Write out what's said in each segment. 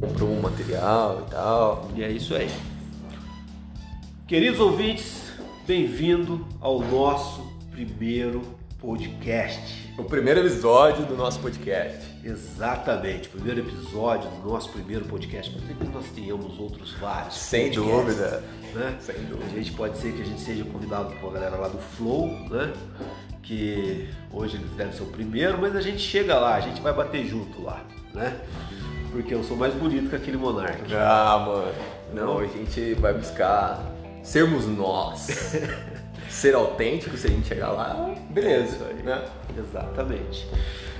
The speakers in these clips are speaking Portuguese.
comprou um material e tal. E é isso aí. Queridos ouvintes, bem-vindo ao nosso primeiro podcast. O primeiro episódio do nosso podcast. Exatamente, primeiro episódio do nosso primeiro podcast. Pode ser que nós tenhamos outros vários. Sem dúvida. Né? Sem dúvida. A gente pode ser que a gente seja convidado por galera lá do Flow, né? Que hoje eles devem ser o primeiro, mas a gente chega lá, a gente vai bater junto lá, né? Porque eu sou mais bonito que aquele monarca. Ah, mano. Não, a gente vai buscar sermos nós. Ser autêntico, se a gente chegar lá, beleza. Isso aí. Né? Exatamente.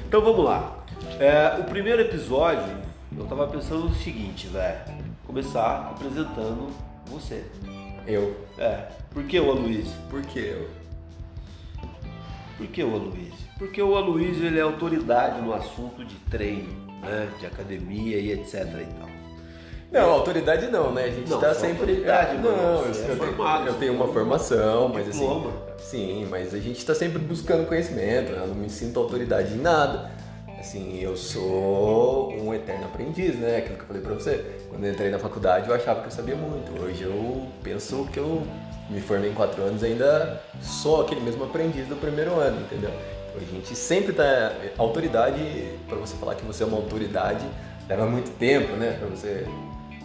Então vamos lá. É, o primeiro episódio, eu tava pensando no seguinte, velho. Começar apresentando você. Eu. É. Por que o Aloysio? Por que eu? Por que o Aloysio? Porque o Aloysio ele é autoridade no assunto de treino, né? De academia e etc e tal. Não, autoridade não, né? A gente Não, tá sempre. autoridade, não, mano. eu, é tenho, formado, eu tenho tem uma um formação, mas assim. diploma. Sim, mas a gente tá sempre buscando conhecimento, né? Eu não me sinto autoridade em nada. Assim, eu sou um eterno aprendiz, né? Aquilo que eu falei pra você. Quando eu entrei na faculdade eu achava que eu sabia muito. Hoje eu penso que eu me formei em quatro anos e ainda sou aquele mesmo aprendiz do primeiro ano, entendeu? A gente sempre tá. Autoridade, pra você falar que você é uma autoridade, leva muito tempo, né? Pra você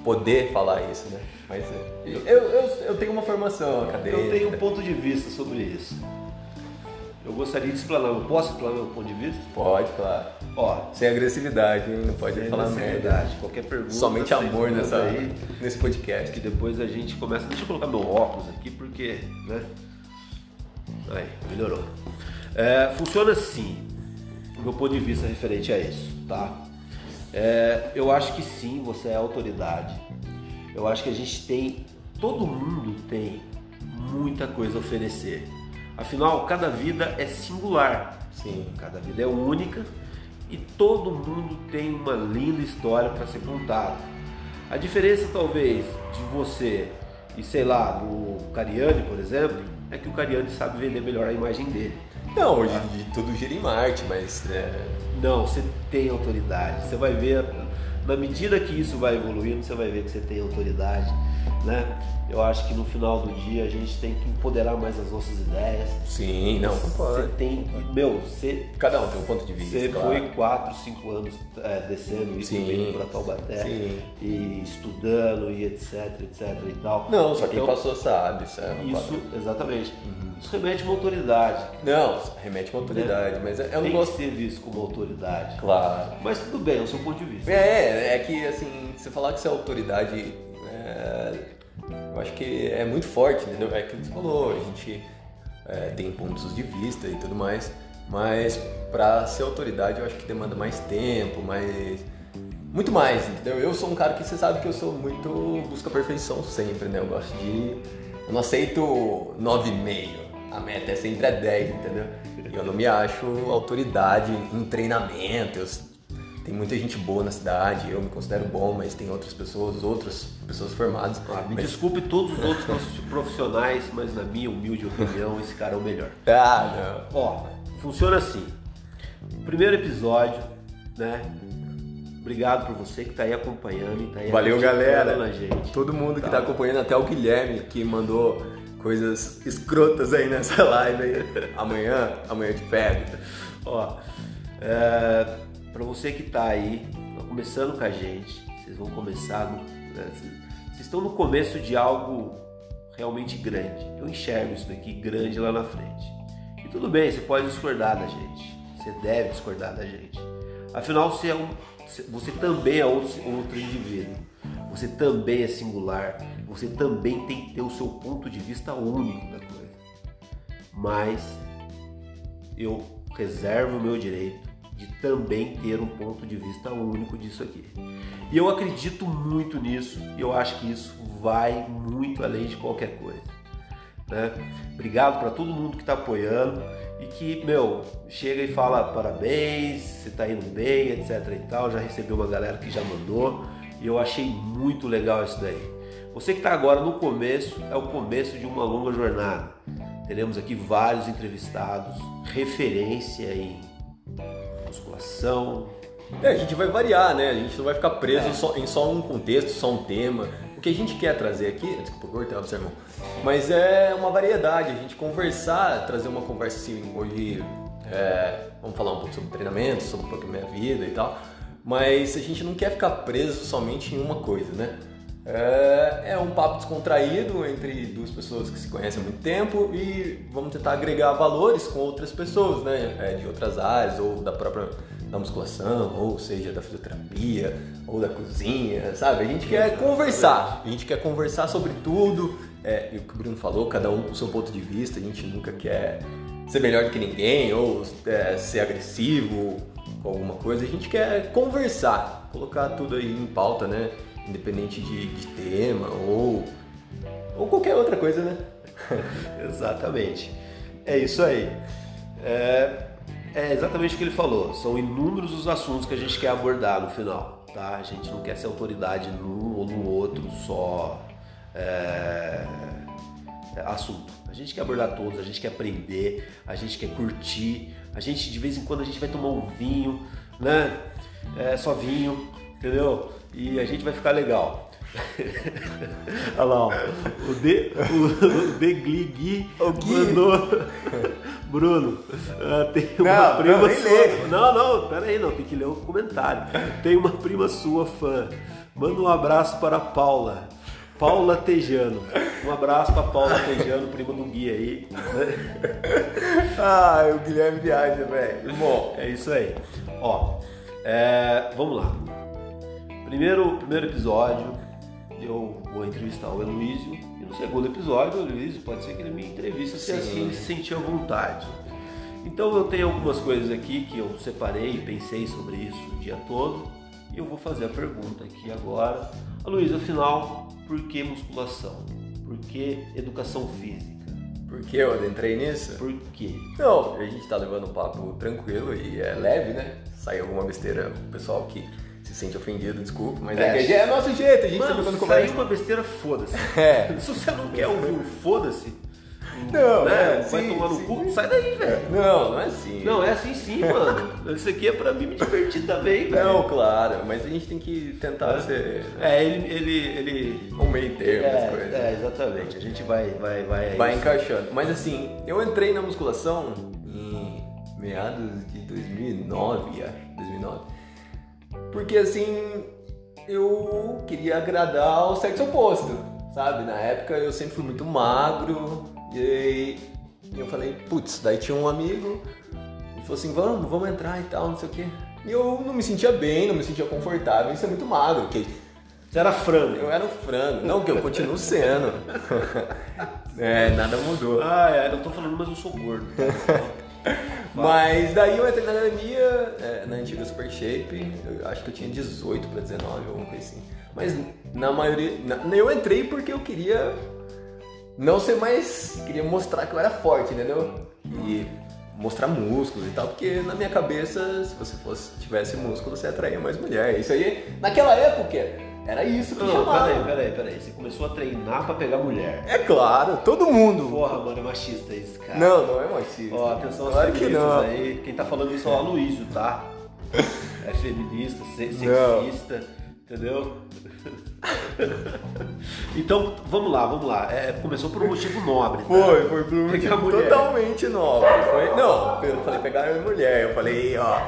poder falar isso, né? Mas é, eu, eu, eu tenho uma formação acadêmica. Eu tenho um ponto de vista sobre isso. Eu gostaria de explanar. Eu posso explanar meu ponto de vista? Pode, claro. Ó, Sem agressividade, hein? Não pode sem falar merda. Qualquer pergunta. Somente amor nessa, aí. nesse podcast. que depois a gente começa. Deixa eu colocar meu óculos aqui porque, né? Aí, melhorou. É, funciona assim, o meu ponto de vista referente a isso, tá? É, eu acho que sim, você é autoridade. Eu acho que a gente tem, todo mundo tem muita coisa a oferecer. Afinal, cada vida é singular. Sim. Cada vida é única e todo mundo tem uma linda história para ser contada. A diferença talvez de você e sei lá, do Cariani, por exemplo, é que o Cariani sabe vender melhor a imagem dele. Não, hoje de tudo gira em Marte, mas é, Não, você tem autoridade. Você vai ver, na medida que isso vai evoluindo, você vai ver que você tem autoridade, né? Eu acho que no final do dia a gente tem que empoderar mais as nossas ideias. sim, não, Você tem, meu, você Cada um tem um ponto de vista. Você claro. foi 4, 5 anos é, descendo isso Sim. vindo para Taubaté Sim. e estudando e etc, etc e tal. Não, só quem Então, passou sabe, isso é Isso, exatamente. Uhum. Isso remete uma autoridade. Não, remete uma autoridade, mas eu não Tem gosto. que ser visto como autoridade. Claro. Mas tudo bem, é o seu ponto de vista. É, é que assim, você falar que você é autoridade, é, eu acho que é muito forte, entendeu? É aquilo que você falou, a gente é, tem pontos de vista e tudo mais, mas pra ser autoridade eu acho que demanda mais tempo, mais. Muito mais, entendeu? Eu sou um cara que você sabe que eu sou muito. busca perfeição sempre, né? Eu gosto de. Eu não aceito 9,5. A meta é sempre é 10, entendeu? E eu não me acho autoridade em treinamento. Eu tem muita gente boa na cidade, eu me considero bom, mas tem outras pessoas, outras pessoas formadas. Ah, me Mas- desculpe todos os outros profissionais, mas na minha humilde opinião, esse cara é o melhor. Ah, Ó, funciona assim. Primeiro episódio, né? Obrigado por você que tá aí acompanhando tá aí não. Valeu, galera. Todo mundo que Tá. tá acompanhando, até o Guilherme, que mandou coisas escrotas aí nessa live aí. Amanhã, amanhã eu te pego. Ó, é, para você que tá aí, tá começando com a gente, vocês vão começar, no, né, vocês estão no começo de algo realmente grande. Eu enxergo isso daqui grande lá na frente. E tudo bem, você pode discordar da gente, você deve discordar da gente. Afinal, você, é um, você também é outro, outro indivíduo. Você também é singular. Você também tem que ter o seu ponto de vista único da coisa. Mas eu reservo o meu direito de também ter um ponto de vista único disso aqui. E eu acredito muito nisso e eu acho que isso vai muito além de qualquer coisa. Né? Obrigado para todo mundo que está apoiando e que, meu, chega e fala parabéns, você está indo bem, etc e tal. Já recebi uma galera que já mandou e eu achei muito legal isso daí. Você que está agora no começo, é o começo de uma longa jornada. Teremos aqui vários entrevistados, referência em musculação, É, a gente vai variar, né? A gente não vai ficar preso é. só, em só um contexto, só um tema. O que a gente quer trazer aqui, desculpa, cortar o sermão, mas é uma variedade, a gente conversar, trazer uma conversa assim, hoje, é, vamos falar um pouco sobre treinamento, sobre um pouco da minha vida e tal, mas a gente não quer ficar preso somente em uma coisa, né? É, é, um papo descontraído entre duas pessoas que se conhecem há muito tempo e vamos tentar agregar valores com outras pessoas, né? É, de outras áreas ou da própria da musculação, ou seja, da fisioterapia, ou da cozinha, sabe? A gente quer conversar, a gente quer conversar sobre tudo. É, e o que o Bruno falou, cada um com o seu ponto de vista, a gente nunca quer ser melhor que ninguém ou é, ser agressivo com alguma coisa, a gente quer conversar, colocar tudo aí em pauta, né? Independente de, de tema ou, ou qualquer outra coisa, né? exatamente. É isso aí. É, é, exatamente o que ele falou. São inúmeros os assuntos que a gente quer abordar no final. Tá? A gente não quer ser autoridade num ou no outro só é, assunto. A gente quer abordar todos, a gente quer aprender, a gente quer curtir. A gente de vez em quando a gente vai tomar um vinho, né? É, só vinho, entendeu? E a gente vai ficar legal. Olha lá, ó. o De, o, o Degligui mandou. Bruno, uh, tem uma não, prima não, sua. Não, não, pera aí, não, tem que ler o comentário. Tem uma prima sua fã. Manda um abraço para a Paula. Paula Tejano. Um abraço para Paula Tejano, prima do Gui aí. Ai, o Guilherme viaja, velho. Bom, é isso aí. Ó, é, vamos lá. Primeiro, primeiro episódio, eu vou entrevistar o Heloísio. E no segundo episódio, o Heloísio pode ser que ele me entrevista se assim se sentir à vontade. Então eu tenho algumas coisas aqui que eu separei e pensei sobre isso o dia todo. E eu vou fazer a pergunta aqui agora. Luiz, afinal, por que musculação? Por que educação física? Por que eu adentrei nisso? Por quê? Não, a gente tá levando um papo tranquilo e é leve, né? Sai alguma besteira, o pessoal que se sente ofendido, desculpa, mas é, é, é nosso jeito, a gente Mano, quando. Saiu uma besteira, foda-se. É. Se você não quer ouvir o foda-se, não, né? É, vai sim, tomar no sim. cu, sai daí, velho. Não, não é assim. Não, é assim sim, mano. Isso aqui é pra mim me divertir também, velho. Não, claro, mas a gente tem que tentar é. ser. É, ele. ele, ele... Um meio termo é, das coisas. É, exatamente. A gente vai. Vai, vai, vai encaixando. Mas assim, eu entrei na musculação em meados de 2009, acho. 2009. Porque assim, eu queria agradar o sexo oposto, sabe? Na época eu sempre fui muito magro e eu falei, putz, daí tinha um amigo e falou assim, vamos, vamos entrar e tal, não sei o quê. E eu não me sentia bem, não me sentia confortável, isso é muito magro, porque você era frango. Eu era um frango. Não, que eu continuo sendo. é, nada mudou. Ah, é, eu tô falando, mas eu sou gordo. Mas daí eu entrei na academia, é, na antiga Super Shape, eu acho que eu tinha 18 para 19, alguma coisa assim. Mas na maioria. Na, eu entrei porque eu queria não ser mais. Queria mostrar que eu era forte, entendeu? E mostrar músculos e tal, porque na minha cabeça, se você fosse tivesse músculo, você atraía mais mulher. Isso aí, naquela época, era isso que não, chamava. Peraí, peraí, peraí. Você começou a treinar pra pegar mulher. É claro, todo mundo. Porra, mano, é machista isso, cara. Não, não é machista. Ó, atenção claro aos feministas aí. Quem tá falando isso é o Aloysio, tá? É feminista, sexista, não. entendeu? então, vamos lá, vamos lá. É, começou por um motivo nobre. Tá? Foi, foi por um motivo totalmente nobre. Foi, não, eu falei pegar a mulher. Eu falei, ó,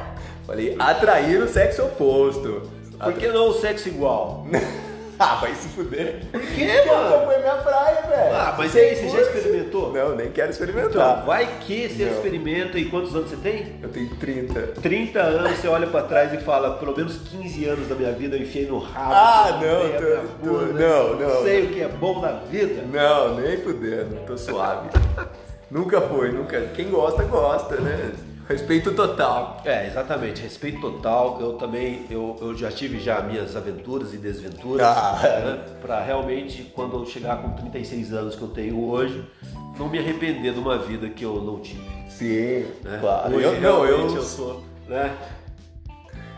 falei atrair o sexo oposto. Por que não o sexo igual? ah, vai se fuder. Por Porque mano? Foi minha praia, velho. Ah, mas aí, você já experimentou? Não, nem quero experimentar. Então, vai que você não. experimenta e quantos anos você tem? Eu tenho 30. 30 anos, você olha pra trás e fala, pelo menos 15 anos da minha vida eu enfiei no rabo. Ah, não, tô, tô, não, não. Sei o que é bom na vida. Não, nem fudendo, tô suave. nunca foi, nunca. Quem gosta, gosta, né? Respeito total. É, exatamente, respeito total. Eu também, eu, eu já tive já minhas aventuras e desventuras, ah. né? Para realmente, quando eu chegar com 36 anos que eu tenho hoje, não me arrepender de uma vida que eu não tive. Sim, né? claro. Hoje, eu, não, eu, eu sou, né?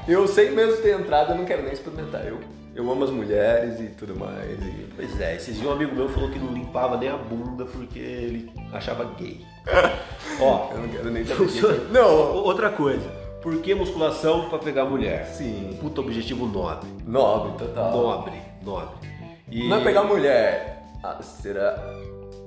Eu sei mesmo ter entrado, eu não quero nem experimentar. Eu eu amo as mulheres e tudo mais. E... Pois é, esses dias um amigo meu falou que não limpava nem a bunda porque ele achava gay. Ó, eu não quero nem saber. Funciona... Não, outra coisa. Por que musculação para pegar mulher? Sim. Puta objetivo nobre. Nobre, total. Nobre, nobre. E... Não é pegar mulher, ah, será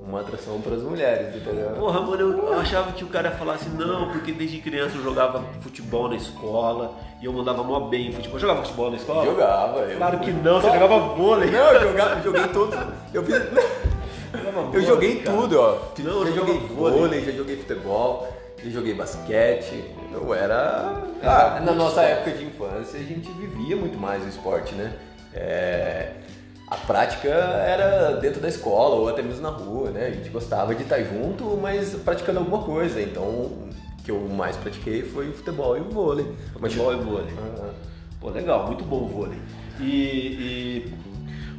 uma atração para as mulheres, entendeu? Porra, mano, eu, eu, achava que o cara falar assim, não, porque desde criança eu jogava futebol na escola e eu mandava mó bem em futebol. Jogava futebol na escola? Jogava. Eu... Claro que não, você jogava vôlei. Não, eu jogava, joguei todos. Eu fiz. eu joguei tudo, ó. Não, já joguei vôlei, vôlei, já joguei futebol, já joguei basquete. Eu era. Ah, na nossa época de infância a gente vivia muito mais o esporte, né? É a prática era dentro da escola ou até mesmo na rua, né? A gente gostava de estar junto, mas praticando alguma coisa. Então, o que eu mais pratiquei foi o futebol e o vôlei. Futebol mas... e vôlei. Ah. Pô, legal, muito bom o vôlei. E, e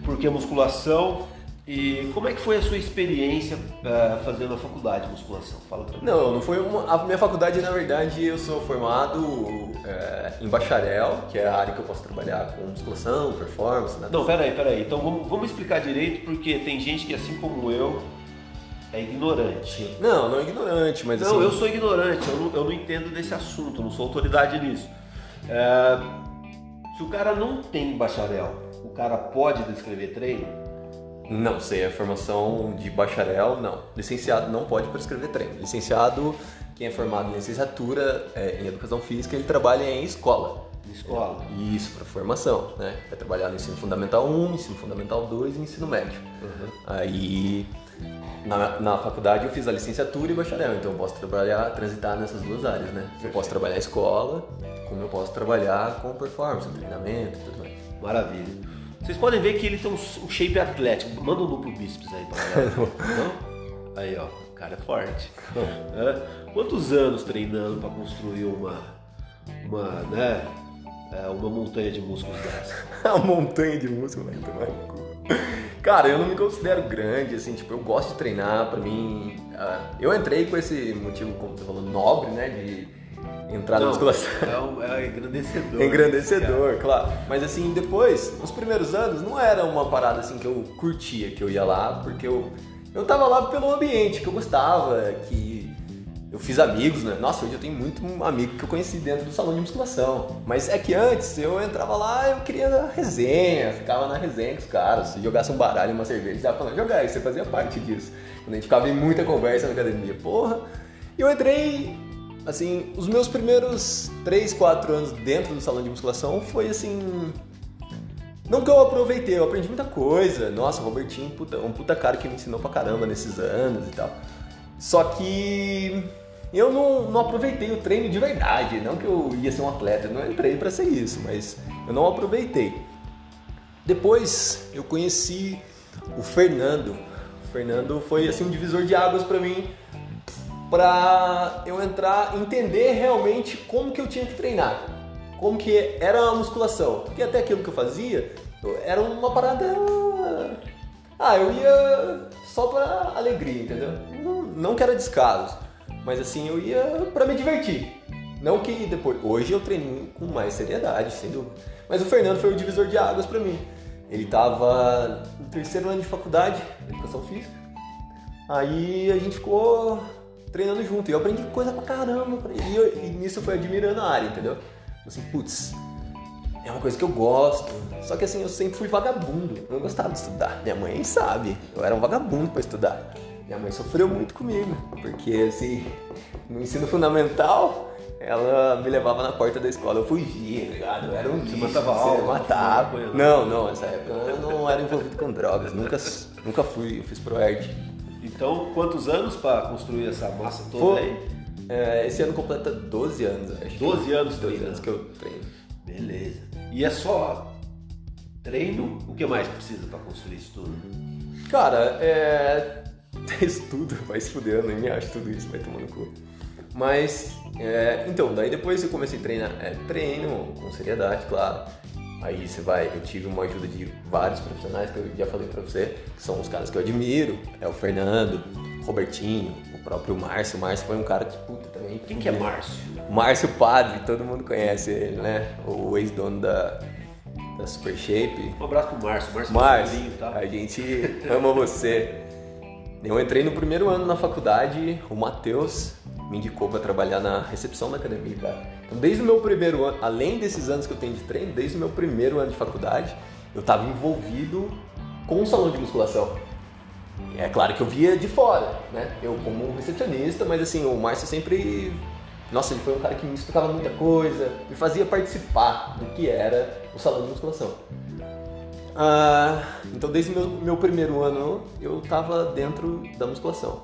porque a musculação e como é que foi a sua experiência uh, fazendo a faculdade de musculação? Fala pra mim. Não, não foi uma, a minha faculdade, na verdade, eu sou formado é, em bacharel, que é a área que eu posso trabalhar com musculação, performance. Né? Não, peraí, peraí. Então vamos, vamos explicar direito, porque tem gente que, assim como eu, é ignorante. Não, não é ignorante, mas não, assim... eu sou ignorante, eu não, eu não entendo desse assunto, não sou autoridade nisso. É, se o cara não tem bacharel, o cara pode descrever treino? Não sei, a formação de bacharel, não. Licenciado não pode prescrever treino. Licenciado, quem é formado em licenciatura é, em educação física, ele trabalha em escola. Escola. Isso, para formação, né? Vai trabalhar no ensino fundamental 1, ensino fundamental 2 e ensino médio. Uhum. Aí, na, na faculdade eu fiz a licenciatura e bacharel, então eu posso trabalhar, transitar nessas duas áreas, né? Eu posso trabalhar escola, como eu posso trabalhar com performance, treinamento e tudo mais. Maravilha. Vocês podem ver que ele tem um shape atlético. Manda um duplo bíceps aí pra galera. Não? Aí, ó. O cara é forte. É. Quantos anos treinando para construir uma, uma, né, é, uma montanha de músculos dessa? uma montanha de músculos, né? Então, cara, eu não me considero grande, assim, tipo, eu gosto de treinar, pra mim. Uh, eu entrei com esse motivo, como você falou, nobre, né? De entrar na musculação. É, um, é engrandecedor. É engrandecedor, claro. Mas assim, depois, nos primeiros anos, não era uma parada assim que eu curtia, que eu ia lá, porque eu, eu tava lá pelo ambiente que eu gostava, que eu fiz amigos, né? Nossa, hoje eu tenho muito amigo que eu conheci dentro do salão de musculação. Mas é que antes eu entrava lá, eu queria resenha, ficava na resenha com os caras. Se jogasse um baralho, uma cerveja, você falando, jogar, você fazia parte disso. Quando a gente ficava em muita conversa na academia, porra. E eu entrei assim, os meus primeiros 3, 4 anos dentro do salão de musculação foi assim. Não que eu aproveitei, eu aprendi muita coisa. Nossa, o Robertinho, puta, um puta cara que me ensinou pra caramba nesses anos e tal. Só que eu não, não aproveitei o treino de verdade. Não que eu ia ser um atleta, eu não entrei para ser isso, mas eu não aproveitei. Depois eu conheci o Fernando. O Fernando foi assim um divisor de águas para mim para eu entrar, entender realmente como que eu tinha que treinar, como que era a musculação, porque até aquilo que eu fazia era uma parada, ah, eu ia só para alegria, entendeu? Não, não que era descaso, mas assim eu ia para me divertir. Não que depois, hoje eu treino com mais seriedade, sem dúvida. Mas o Fernando foi o divisor de águas para mim. Ele estava no terceiro ano de faculdade, educação física. Aí a gente ficou treinando junto. E eu aprendi coisa pra caramba. E, eu, e nisso eu fui admirando a área, entendeu? Assim, putz, é uma coisa que eu gosto. Só que assim, eu sempre fui vagabundo. Eu não gostava de estudar. Minha mãe sabe, eu era um vagabundo para estudar. Minha mãe sofreu muito comigo, porque assim, no ensino fundamental, ela me levava na porta da escola, eu fugia, tá ligado? Eu era um Você matava aula? matava. Não, não, nessa época eu não era envolvido com drogas, nunca, nunca fui, eu fiz ProErd. Então, quantos anos para construir essa massa toda aí? É, esse ano completa 12 anos, acho. 12 anos 12 anos que eu treino. Beleza. E é só treino? O que mais precisa para construir isso tudo? Cara, é. Estudo, vai se fuder, eu nem me acho tudo isso, vai tomando cu. Mas, é... então, daí depois eu comecei a treinar. É, treino com seriedade, claro. Aí você vai, eu tive uma ajuda de vários profissionais que eu já falei pra você, que são os caras que eu admiro. É o Fernando, o Robertinho, o próprio Márcio. O Márcio foi um cara que, puta, também. Quem que é Márcio? Márcio Padre, todo mundo conhece ele, né? O ex-dono da, da Super Shape. Um abraço pro Márcio. Márcio, Márcio tá? a gente ama você. Eu entrei no primeiro ano na faculdade, o Matheus me indicou para trabalhar na recepção da academia, cara. Então, desde o meu primeiro ano, além desses anos que eu tenho de treino, desde o meu primeiro ano de faculdade, eu estava envolvido com um salão de musculação. É claro que eu via de fora, né? Eu como recepcionista, mas assim, o Márcio sempre. Nossa, ele foi um cara que me explicava muita coisa, me fazia participar do que era o salão de musculação. Ah, então, desde meu, meu primeiro ano, eu estava dentro da musculação.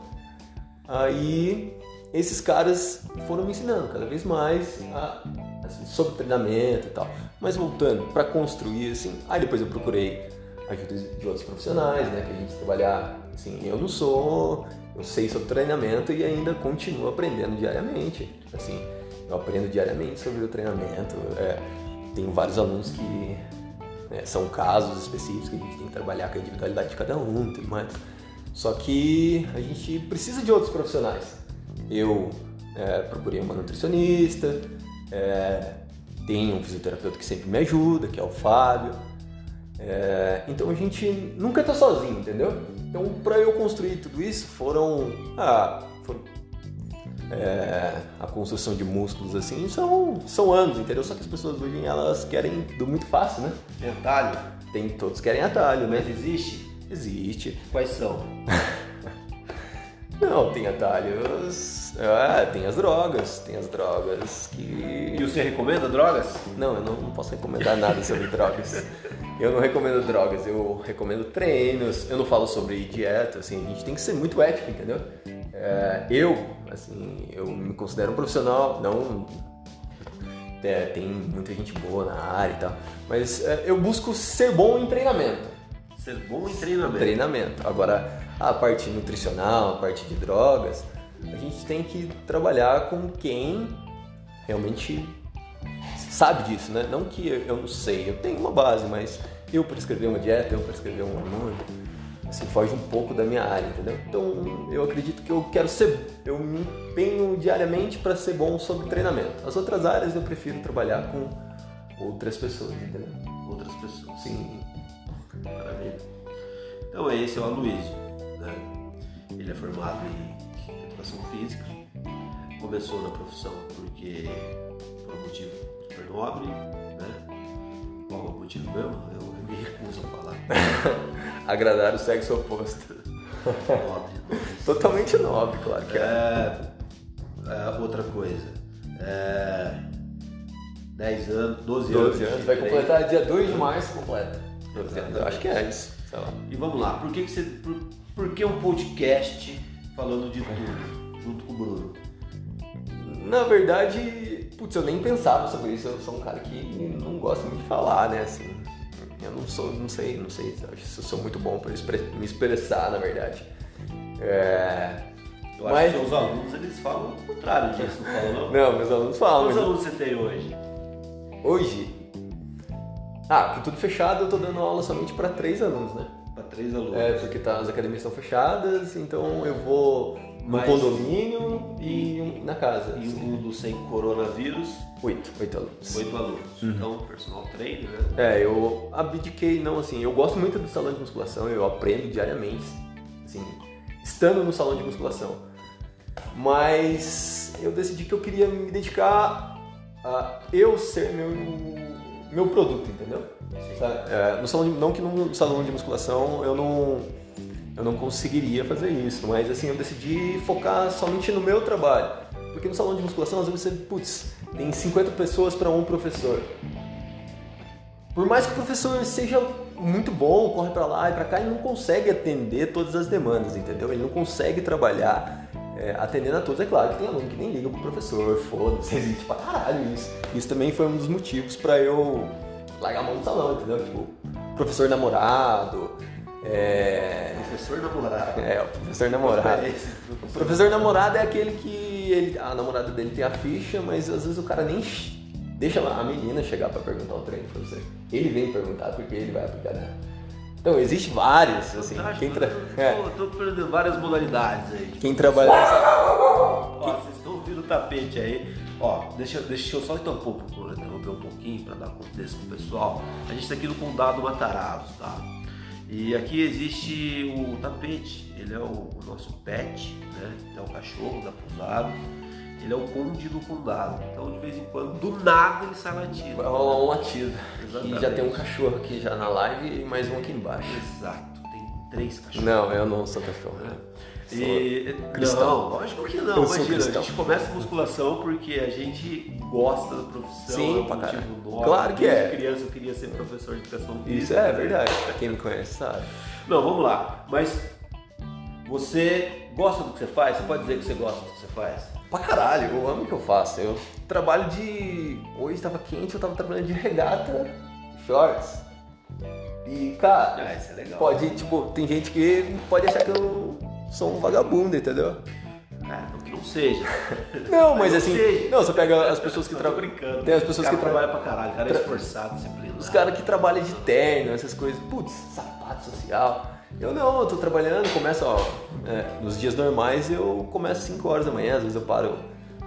Aí, esses caras foram me ensinando cada vez mais a, assim, sobre treinamento e tal. Mas voltando para construir, assim, aí depois eu procurei ajuda de outros profissionais, né, que a gente trabalhar, assim, eu não sou, eu sei sobre treinamento e ainda continuo aprendendo diariamente, assim, eu aprendo diariamente sobre o treinamento, é, tenho vários alunos que né, são casos específicos que a gente tem que trabalhar com a individualidade de cada um tudo mais. Só que a gente precisa de outros profissionais. Eu é, procurei uma nutricionista, é, tenho um fisioterapeuta que sempre me ajuda, que é o Fábio. É, então a gente nunca está sozinho, entendeu? Então para eu construir tudo isso foram, ah, é, a construção de músculos assim são, são anos, entendeu? Só que as pessoas hoje elas querem do muito fácil, né? Tem atalho? Tem, todos querem atalho, né? Mas existe? Existe. Quais são? Não, tem atalhos. Ah, tem as drogas. Tem as drogas que. E você recomenda drogas? Não, eu não, não posso recomendar nada sobre drogas. Eu não recomendo drogas, eu recomendo treinos, eu não falo sobre dieta, assim, a gente tem que ser muito ético, entendeu? É, eu, assim, eu me considero um profissional, não é, tem muita gente boa na área e tal, mas é, eu busco ser bom em treinamento. Ser bom em treinamento. Treinamento. Agora, a parte nutricional, a parte de drogas, a gente tem que trabalhar com quem realmente sabe disso, né? Não que eu não sei, eu tenho uma base, mas eu prescrever uma dieta, eu prescrever um hormônio, assim, foge um pouco da minha área, entendeu? Então, eu acredito que eu quero ser, eu me empenho diariamente para ser bom sobre treinamento. As outras áreas eu prefiro trabalhar com outras pessoas, entendeu? Outras pessoas. Sim. Maravilha. Então, esse é o Aloysio, né? Ele é formado em educação física, começou na profissão porque por um motivo super nobre, né? Qual é o motivo mesmo? Eu me recuso a falar. Agradar o sexo oposto. Nobre. Totalmente nobre, claro que é. É, é, outra coisa. É, 10 anos, 12, 12 anos. vai completar dia 2 de março, completa. 12 anos, eu acho que é isso. E vamos lá, por que, que você. Por, por que um podcast falando de tudo, junto com o Bruno? Na verdade, putz, eu nem pensava sobre isso. Eu sou um cara que não gosta muito de falar, né? Assim, eu não sou, não sei, não sei se eu sou muito bom para me expressar, na verdade. É... Eu acho Mas- que seus alunos eles falam o contrário disso, não falam não? Não, meus alunos falam. Quantos alunos você tem hoje? Hoje, ah, com tudo fechado, eu tô dando aula somente para três alunos, né? Para três alunos. É, porque tá, as academias estão fechadas, então eu vou no condomínio e um na casa. E um mundo sem coronavírus, Oito, oito alunos. oito alunos. Uhum. Então, personal trainer, né? É, eu abdiquei, não, assim, eu gosto muito do salão de musculação, eu aprendo diariamente, assim, estando no salão de musculação. Mas eu decidi que eu queria me dedicar a eu ser meu, meu produto, entendeu? Sabe? É, no salão de, não que no salão de musculação eu não, eu não conseguiria fazer isso, mas assim, eu decidi focar somente no meu trabalho. Porque no salão de musculação, às vezes você, putz, tem 50 pessoas para um professor. Por mais que o professor seja muito bom, corre pra lá e pra cá, ele não consegue atender todas as demandas, entendeu? Ele não consegue trabalhar é, atendendo a todos. É claro que tem aluno que nem liga pro professor, foda-se, existe pra caralho isso. Isso também foi um dos motivos pra eu largar a mão do salão, entendeu? Tipo, professor namorado, é... Professor namorado. É, o professor namorado. É O professor. namorado é aquele que ele, a namorada dele tem a ficha, mas às vezes o cara nem deixa a menina chegar pra perguntar o treino pra você. Ele vem perguntar porque ele vai aplicar nela. Então, existe vários, assim, Fantástico, quem, tra- eu é, tô, tô aprendendo várias modalidades aí. quem trabalha. Ó, vocês estão ouvindo o tapete aí. Ó, deixa, deixa eu só interromper um pouco, interromper um pouquinho para dar contexto pro pessoal. A gente tá aqui no Condado Matarazzo, tá? E aqui existe o tapete, ele é o, o nosso pet, né? É o cachorro da pousada. Ele é o conde do condado. Então, de vez em quando, do nada, ele sai latindo. Vai rolar um latido. Exatamente. E já tem um cachorro aqui já na live e mais um aqui embaixo. Exato, tem três cachorros. Não, eu não sou cachorro. É. né? E, cristão. não, lógico que não. Eu Imagina, a gente começa musculação porque a gente gosta da profissão. Sim, é um pra caralho. Claro que Desde é. criança eu queria ser professor de educação física. Isso é verdade. Pra quem me conhece, sabe. Não, vamos lá. Mas você gosta do que você faz? Você pode dizer que você gosta do que você faz? Pra caralho, eu amo o que eu faço. Eu trabalho de. Hoje tava quente, eu tava trabalhando de regata, shorts. E, cara, Ah, isso é legal. pode, tipo, tem gente que pode achar que eu sou um vagabundo, entendeu? Ah, não que não seja. Não, mas não assim. seja. Não, você pega as pessoas que trabalham. Tem as pessoas que tra- trabalham pra caralho, o cara é esforçado, disciplinado. Os caras que trabalham de terno, essas coisas, putz, sapato social. Eu não, eu tô trabalhando, começo, ó, é, nos dias normais eu começo às 5 horas da manhã, às vezes eu paro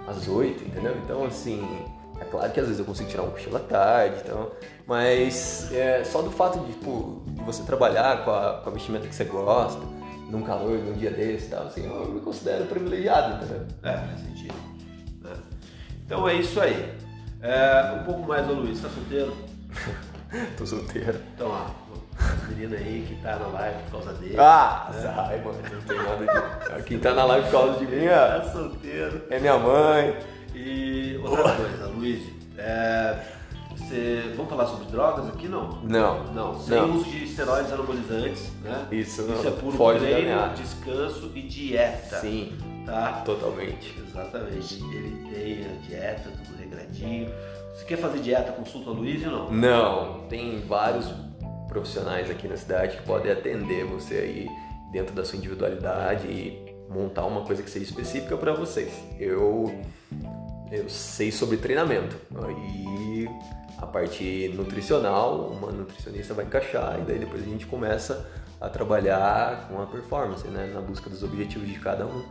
às 8, entendeu? Então, assim, é claro que às vezes eu consigo tirar um cochilo à tarde, então, mas é, só do fato de, tipo, de você trabalhar com a, com a vestimenta que você gosta, num calor, num dia desse e tal, assim, eu me considero privilegiado, entendeu? É, faz sentido. né? Então é isso aí. É, um pouco mais, ô Luiz, tá solteiro? Tô solteiro. Então, ó, as meninas aí que tá na live por causa dele. Ah, sai, mano, não tem nada de... Quem tá na live por causa de mim é, Tá solteiro. é minha mãe. E outra coisa, Luiz, é, você, vamos falar sobre drogas aqui, não? Não. Não, sem Não. uso de esteroides anabolizantes, né? Isso, Isso não, é puro foge treino, descanso e dieta. Sim, Tá? totalmente. Exatamente. Ele tem a dieta, tudo regradinho. Você quer fazer dieta, consulta o Luiz ou não? Não, tem vários profissionais aqui na cidade que podem atender você aí dentro da sua individualidade e montar uma coisa que seja específica para vocês. Eu eu sei sobre treinamento e a parte nutricional, uma nutricionista vai encaixar e daí depois a gente começa a trabalhar com a performance, né, na busca dos objetivos de cada um.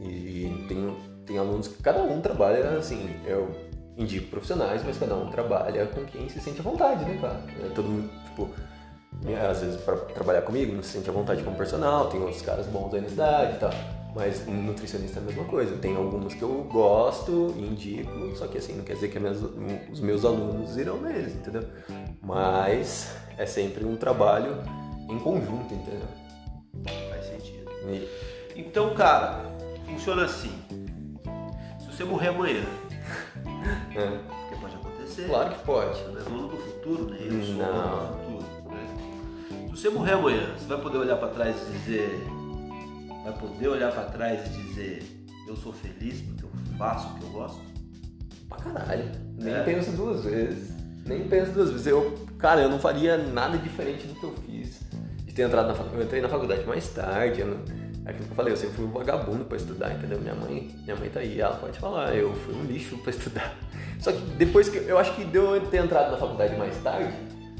E tem, tem alunos que cada um trabalha assim, eu indico profissionais, mas cada um trabalha com quem se sente à vontade, né, cara? É, todo mundo, tipo, às vezes para trabalhar comigo não se sente à vontade como personal, tem outros caras bons aí na cidade e tal. Mas nutricionista é a mesma coisa. Tem algumas que eu gosto e indico, só que assim, não quer dizer que minhas- os meus alunos irão neles, entendeu? Mas é sempre um trabalho em conjunto, entendeu? Faz sentido. E- Então, cara, funciona assim. Se você morrer amanhã, é, porque pode acontecer. claro que pode. Não é dono do futuro, nem eu sou Não. dono do futuro. Né? Se você morrer amanhã, você vai poder olhar pra trás e dizer. Vai poder olhar pra trás e dizer: Eu sou feliz porque eu faço o que eu gosto? Pra caralho. Nem É. penso duas vezes. Nem penso duas vezes. Eu, cara, eu não faria nada diferente do que eu fiz. De ter entrado na faculdade. Eu entrei na faculdade mais tarde. Eu não, é aquilo que eu falei, eu sempre fui um vagabundo pra estudar, entendeu? Minha mãe, minha mãe tá aí, ela pode falar, eu fui um lixo pra estudar. Só que depois que. Eu acho que deu eu ter entrado na faculdade mais tarde,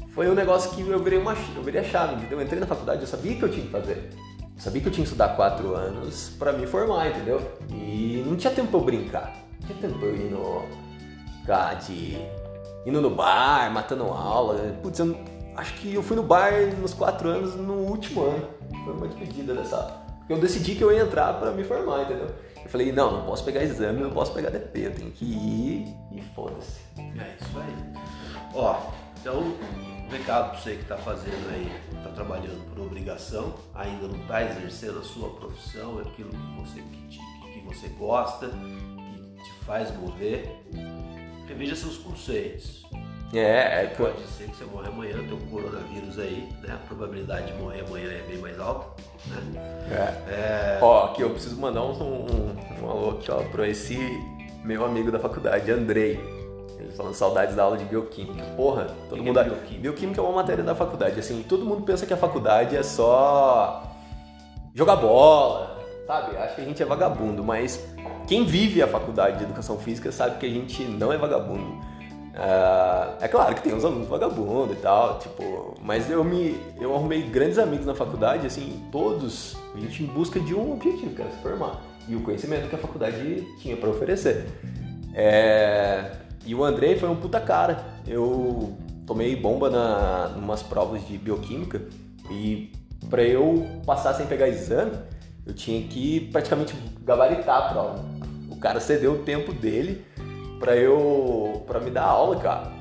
foi um negócio que eu virei uma eu virei a chave, entendeu? Eu entrei na faculdade, eu sabia que eu tinha que fazer. Sabia que eu tinha que estudar quatro anos pra me formar, entendeu? E não tinha tempo pra eu brincar. Não tinha tempo pra eu ir no. Cara, de. indo no bar, matando aula. Putz, eu acho que eu fui no bar nos quatro anos no último ano. Foi uma despedida dessa. Porque eu decidi que eu ia entrar pra me formar, entendeu? Eu falei, não, não posso pegar exame, não posso pegar DP, eu tenho que ir e foda-se. É isso aí. Ó, então, um recado pra você que tá fazendo aí, tá trabalhando por obrigação, ainda não tá exercendo a sua profissão, aquilo que você, que, te- que você gosta, que te faz mover, reveja seus conceitos. É, é que Pode ser que você morra amanhã, tem um coronavírus aí, né? A probabilidade de morrer amanhã é bem mais alta, né? É. Ó, aqui eu preciso mandar um, um, um alô aqui, ó, pra esse meu amigo da faculdade, Andrei. Falando saudades da aula de bioquímica. Porra, todo que mundo. é bioquímica? bioquímica é uma matéria da faculdade. Assim, todo mundo pensa que a faculdade é só jogar bola, sabe? Acho que a gente é vagabundo, mas quem vive a faculdade de educação física sabe que a gente não é vagabundo. Ah, é claro que tem uns alunos vagabundos e tal, tipo, mas eu me eu arrumei grandes amigos na faculdade, assim, todos a gente em busca de um objetivo, que era se formar e o conhecimento que a faculdade tinha para oferecer. É, e o Andrei foi um puta cara. Eu tomei bomba na umas provas de bioquímica E para eu passar sem pegar exame, eu tinha que praticamente gabaritar a prova. O cara cedeu o tempo dele para eu para me dar aula, cara.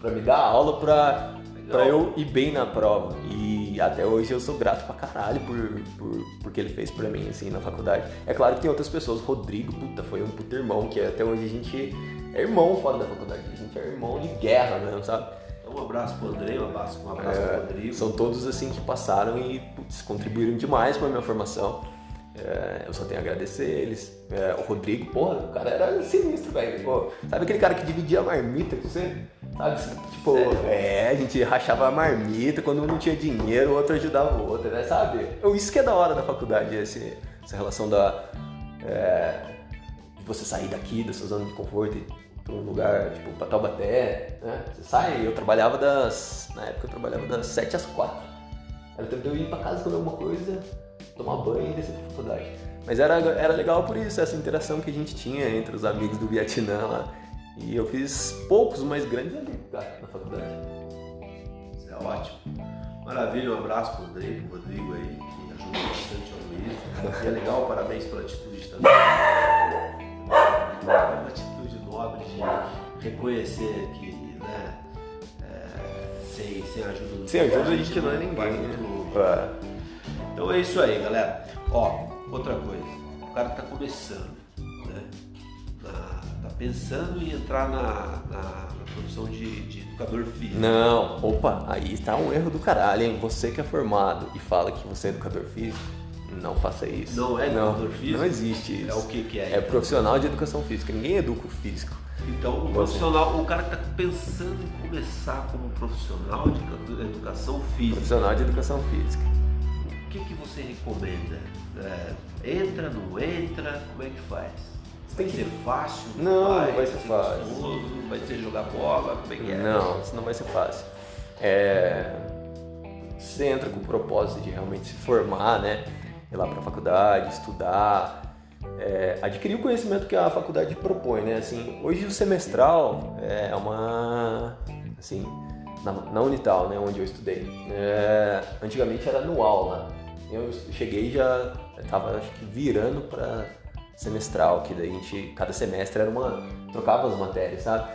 Para me dar aula para para eu ir bem na prova. E até hoje eu sou grato pra caralho por, por, por que ele fez pra mim, assim, na faculdade. É claro que tem outras pessoas, Rodrigo, puta, foi um puta irmão, que até hoje a gente é irmão fora da faculdade, a gente é irmão de guerra mesmo, sabe? Então, um abraço pro André, um abraço, um abraço é, pro Rodrigo. São todos assim que passaram e putz, contribuíram demais pra minha formação. É, eu só tenho a agradecer eles. É, o Rodrigo, porra, o cara era sinistro, velho. Sabe aquele cara que dividia a marmita com você? Sabe? Tipo, Sério? é, a gente rachava a marmita, quando um não tinha dinheiro, o outro ajudava o outro, né? Sabe? Isso que é da hora da faculdade, esse, essa relação da. É, de você sair daqui, da sua zona de conforto e para um lugar, tipo, pra Taubaté, né? Você sai, eu trabalhava das. Na época eu trabalhava das 7 às 4. Era o tempo de eu ir pra casa comer alguma coisa, tomar banho e descer pra faculdade. Mas era, era legal por isso, essa interação que a gente tinha entre os amigos do Vietnã lá. E eu fiz poucos, mas grandes amigos, cara, na faculdade. Isso é ótimo. Maravilha, um abraço pro André, pro Rodrigo aí, que ajudou bastante ao Luiz. E é legal, parabéns pela atitude também. Uma atitude nobre de reconhecer que, né, é, sem, sem ajuda do Sem ajuda a gente não é ninguém. Né? É. Então é isso aí, galera. Ó, outra coisa, o cara que tá começando, né? Na, tá pensando em entrar na, na, na profissão de, de, educador físico. Não, opa, aí tá um erro do caralho, hein? Você que é formado e fala que você é educador físico, não faça isso. Não é educador não, físico? Não existe isso. É o que, que é? É então? profissional de educação física. Ninguém educa o físico. Então, o profissional, o cara que está pensando em começar como profissional de educação física. Profissional de educação física. O que, que você recomenda? É, entra, não entra? Como é que faz? Vai ser fácil? Não, vai, não vai ser fácil. Gostoso, vai ser jogar bola? Como é que é? Não, isso não vai ser fácil. É... Você entra com o propósito de realmente se formar, né? Ir lá para a faculdade, estudar, é, adquirir o conhecimento que a faculdade propõe, né? Assim, hoje o semestral é uma, assim, na, na Unital, né, onde eu estudei. É, antigamente era anual lá. Eu cheguei já estava acho que virando para semestral, que daí a gente, cada semestre era uma, trocava as matérias, sabe?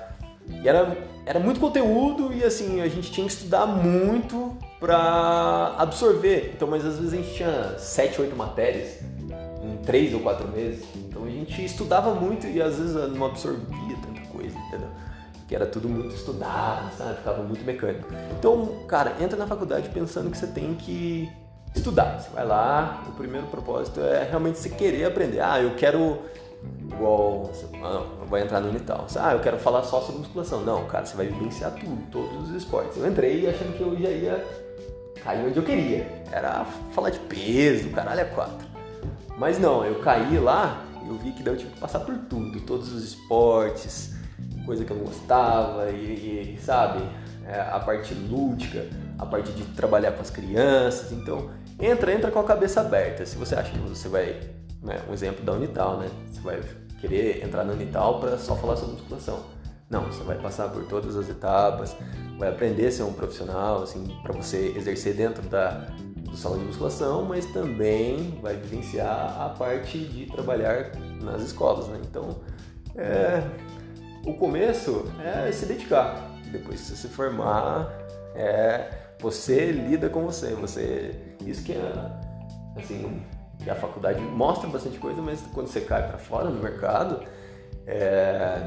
E era, era muito conteúdo e assim, a gente tinha que estudar muito para absorver. Então, mas às vezes a gente tinha sete, oito matérias em três ou quatro meses. Então a gente estudava muito e às vezes não absorvia tanta coisa, entendeu? Porque era tudo muito estudado, sabe? Ficava muito mecânico. Então, cara, entra na faculdade pensando que você tem que estudar. Você vai lá, o primeiro propósito é realmente você querer aprender. Ah, eu quero igual ah, vai entrar no Unital. Ah, eu quero falar só sobre musculação. Não, cara, você vai vivenciar tudo, todos os esportes. Eu entrei achando que eu já ia cair onde eu queria. Era falar de peso, caralho é quatro. Mas não, eu caí lá eu vi que daí eu tive que passar por tudo, todos os esportes, coisa que eu não gostava e, e sabe, é, a parte lúdica, a parte de trabalhar com as crianças. Então, entra, entra com a cabeça aberta. Se você acha que você vai, né, um exemplo da Unital, né? Você vai querer entrar na Unital para só falar sobre musculação. Não, você vai passar por todas as etapas, vai aprender a ser um profissional, assim, para você exercer dentro da, do salão de musculação, mas também vai vivenciar a parte de trabalhar nas escolas, né? Então, é, o começo é se dedicar. Depois que você se formar, é, você lida com você. Você isso que é assim, que a faculdade mostra bastante coisa, mas quando você cai para fora no mercado, é,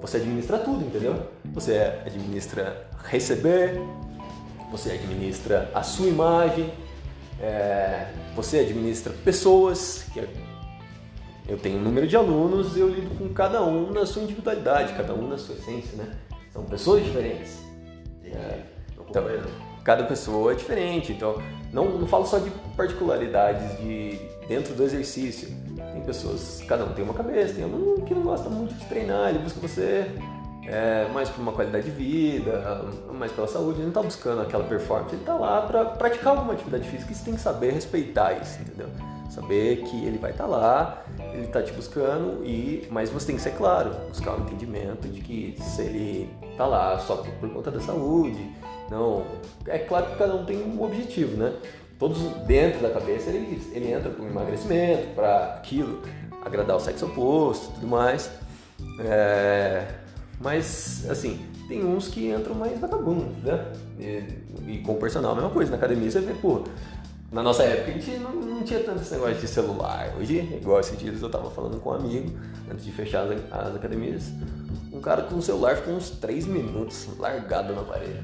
você administra tudo, entendeu? Você administra receber, você administra a sua imagem, é, você administra pessoas, que é, eu tenho um número de alunos, eu lido com cada um na sua individualidade, cada um na sua essência, né? São pessoas diferentes. É, então, cada pessoa é diferente, então não, não falo só de particularidades de dentro do exercício. Tem pessoas, cada um tem uma cabeça, tem um que não gosta muito de treinar, ele busca você é, mais por uma qualidade de vida, mais pela saúde, ele não está buscando aquela performance, ele está lá para praticar alguma atividade física e você tem que saber respeitar isso, entendeu? Saber que ele vai estar tá lá, ele está te buscando, e mas você tem que ser claro, buscar o um entendimento de que se ele está lá só por, por conta da saúde, Não, é claro que cada um tem um objetivo, né? Todos dentro da cabeça ele, ele entra para emagrecimento, para aquilo, agradar o sexo oposto, tudo mais. É, mas assim, tem uns que entram mais vagabundos, né? E, e com o personal a mesma coisa. Na academia você vê, pô, na nossa época a gente não, não, tinha tanto esse negócio de celular. Hoje, igual esses dias eu tava falando com um amigo, antes de fechar as, as academias, um cara com o celular ficou uns 3 minutos largado na parede.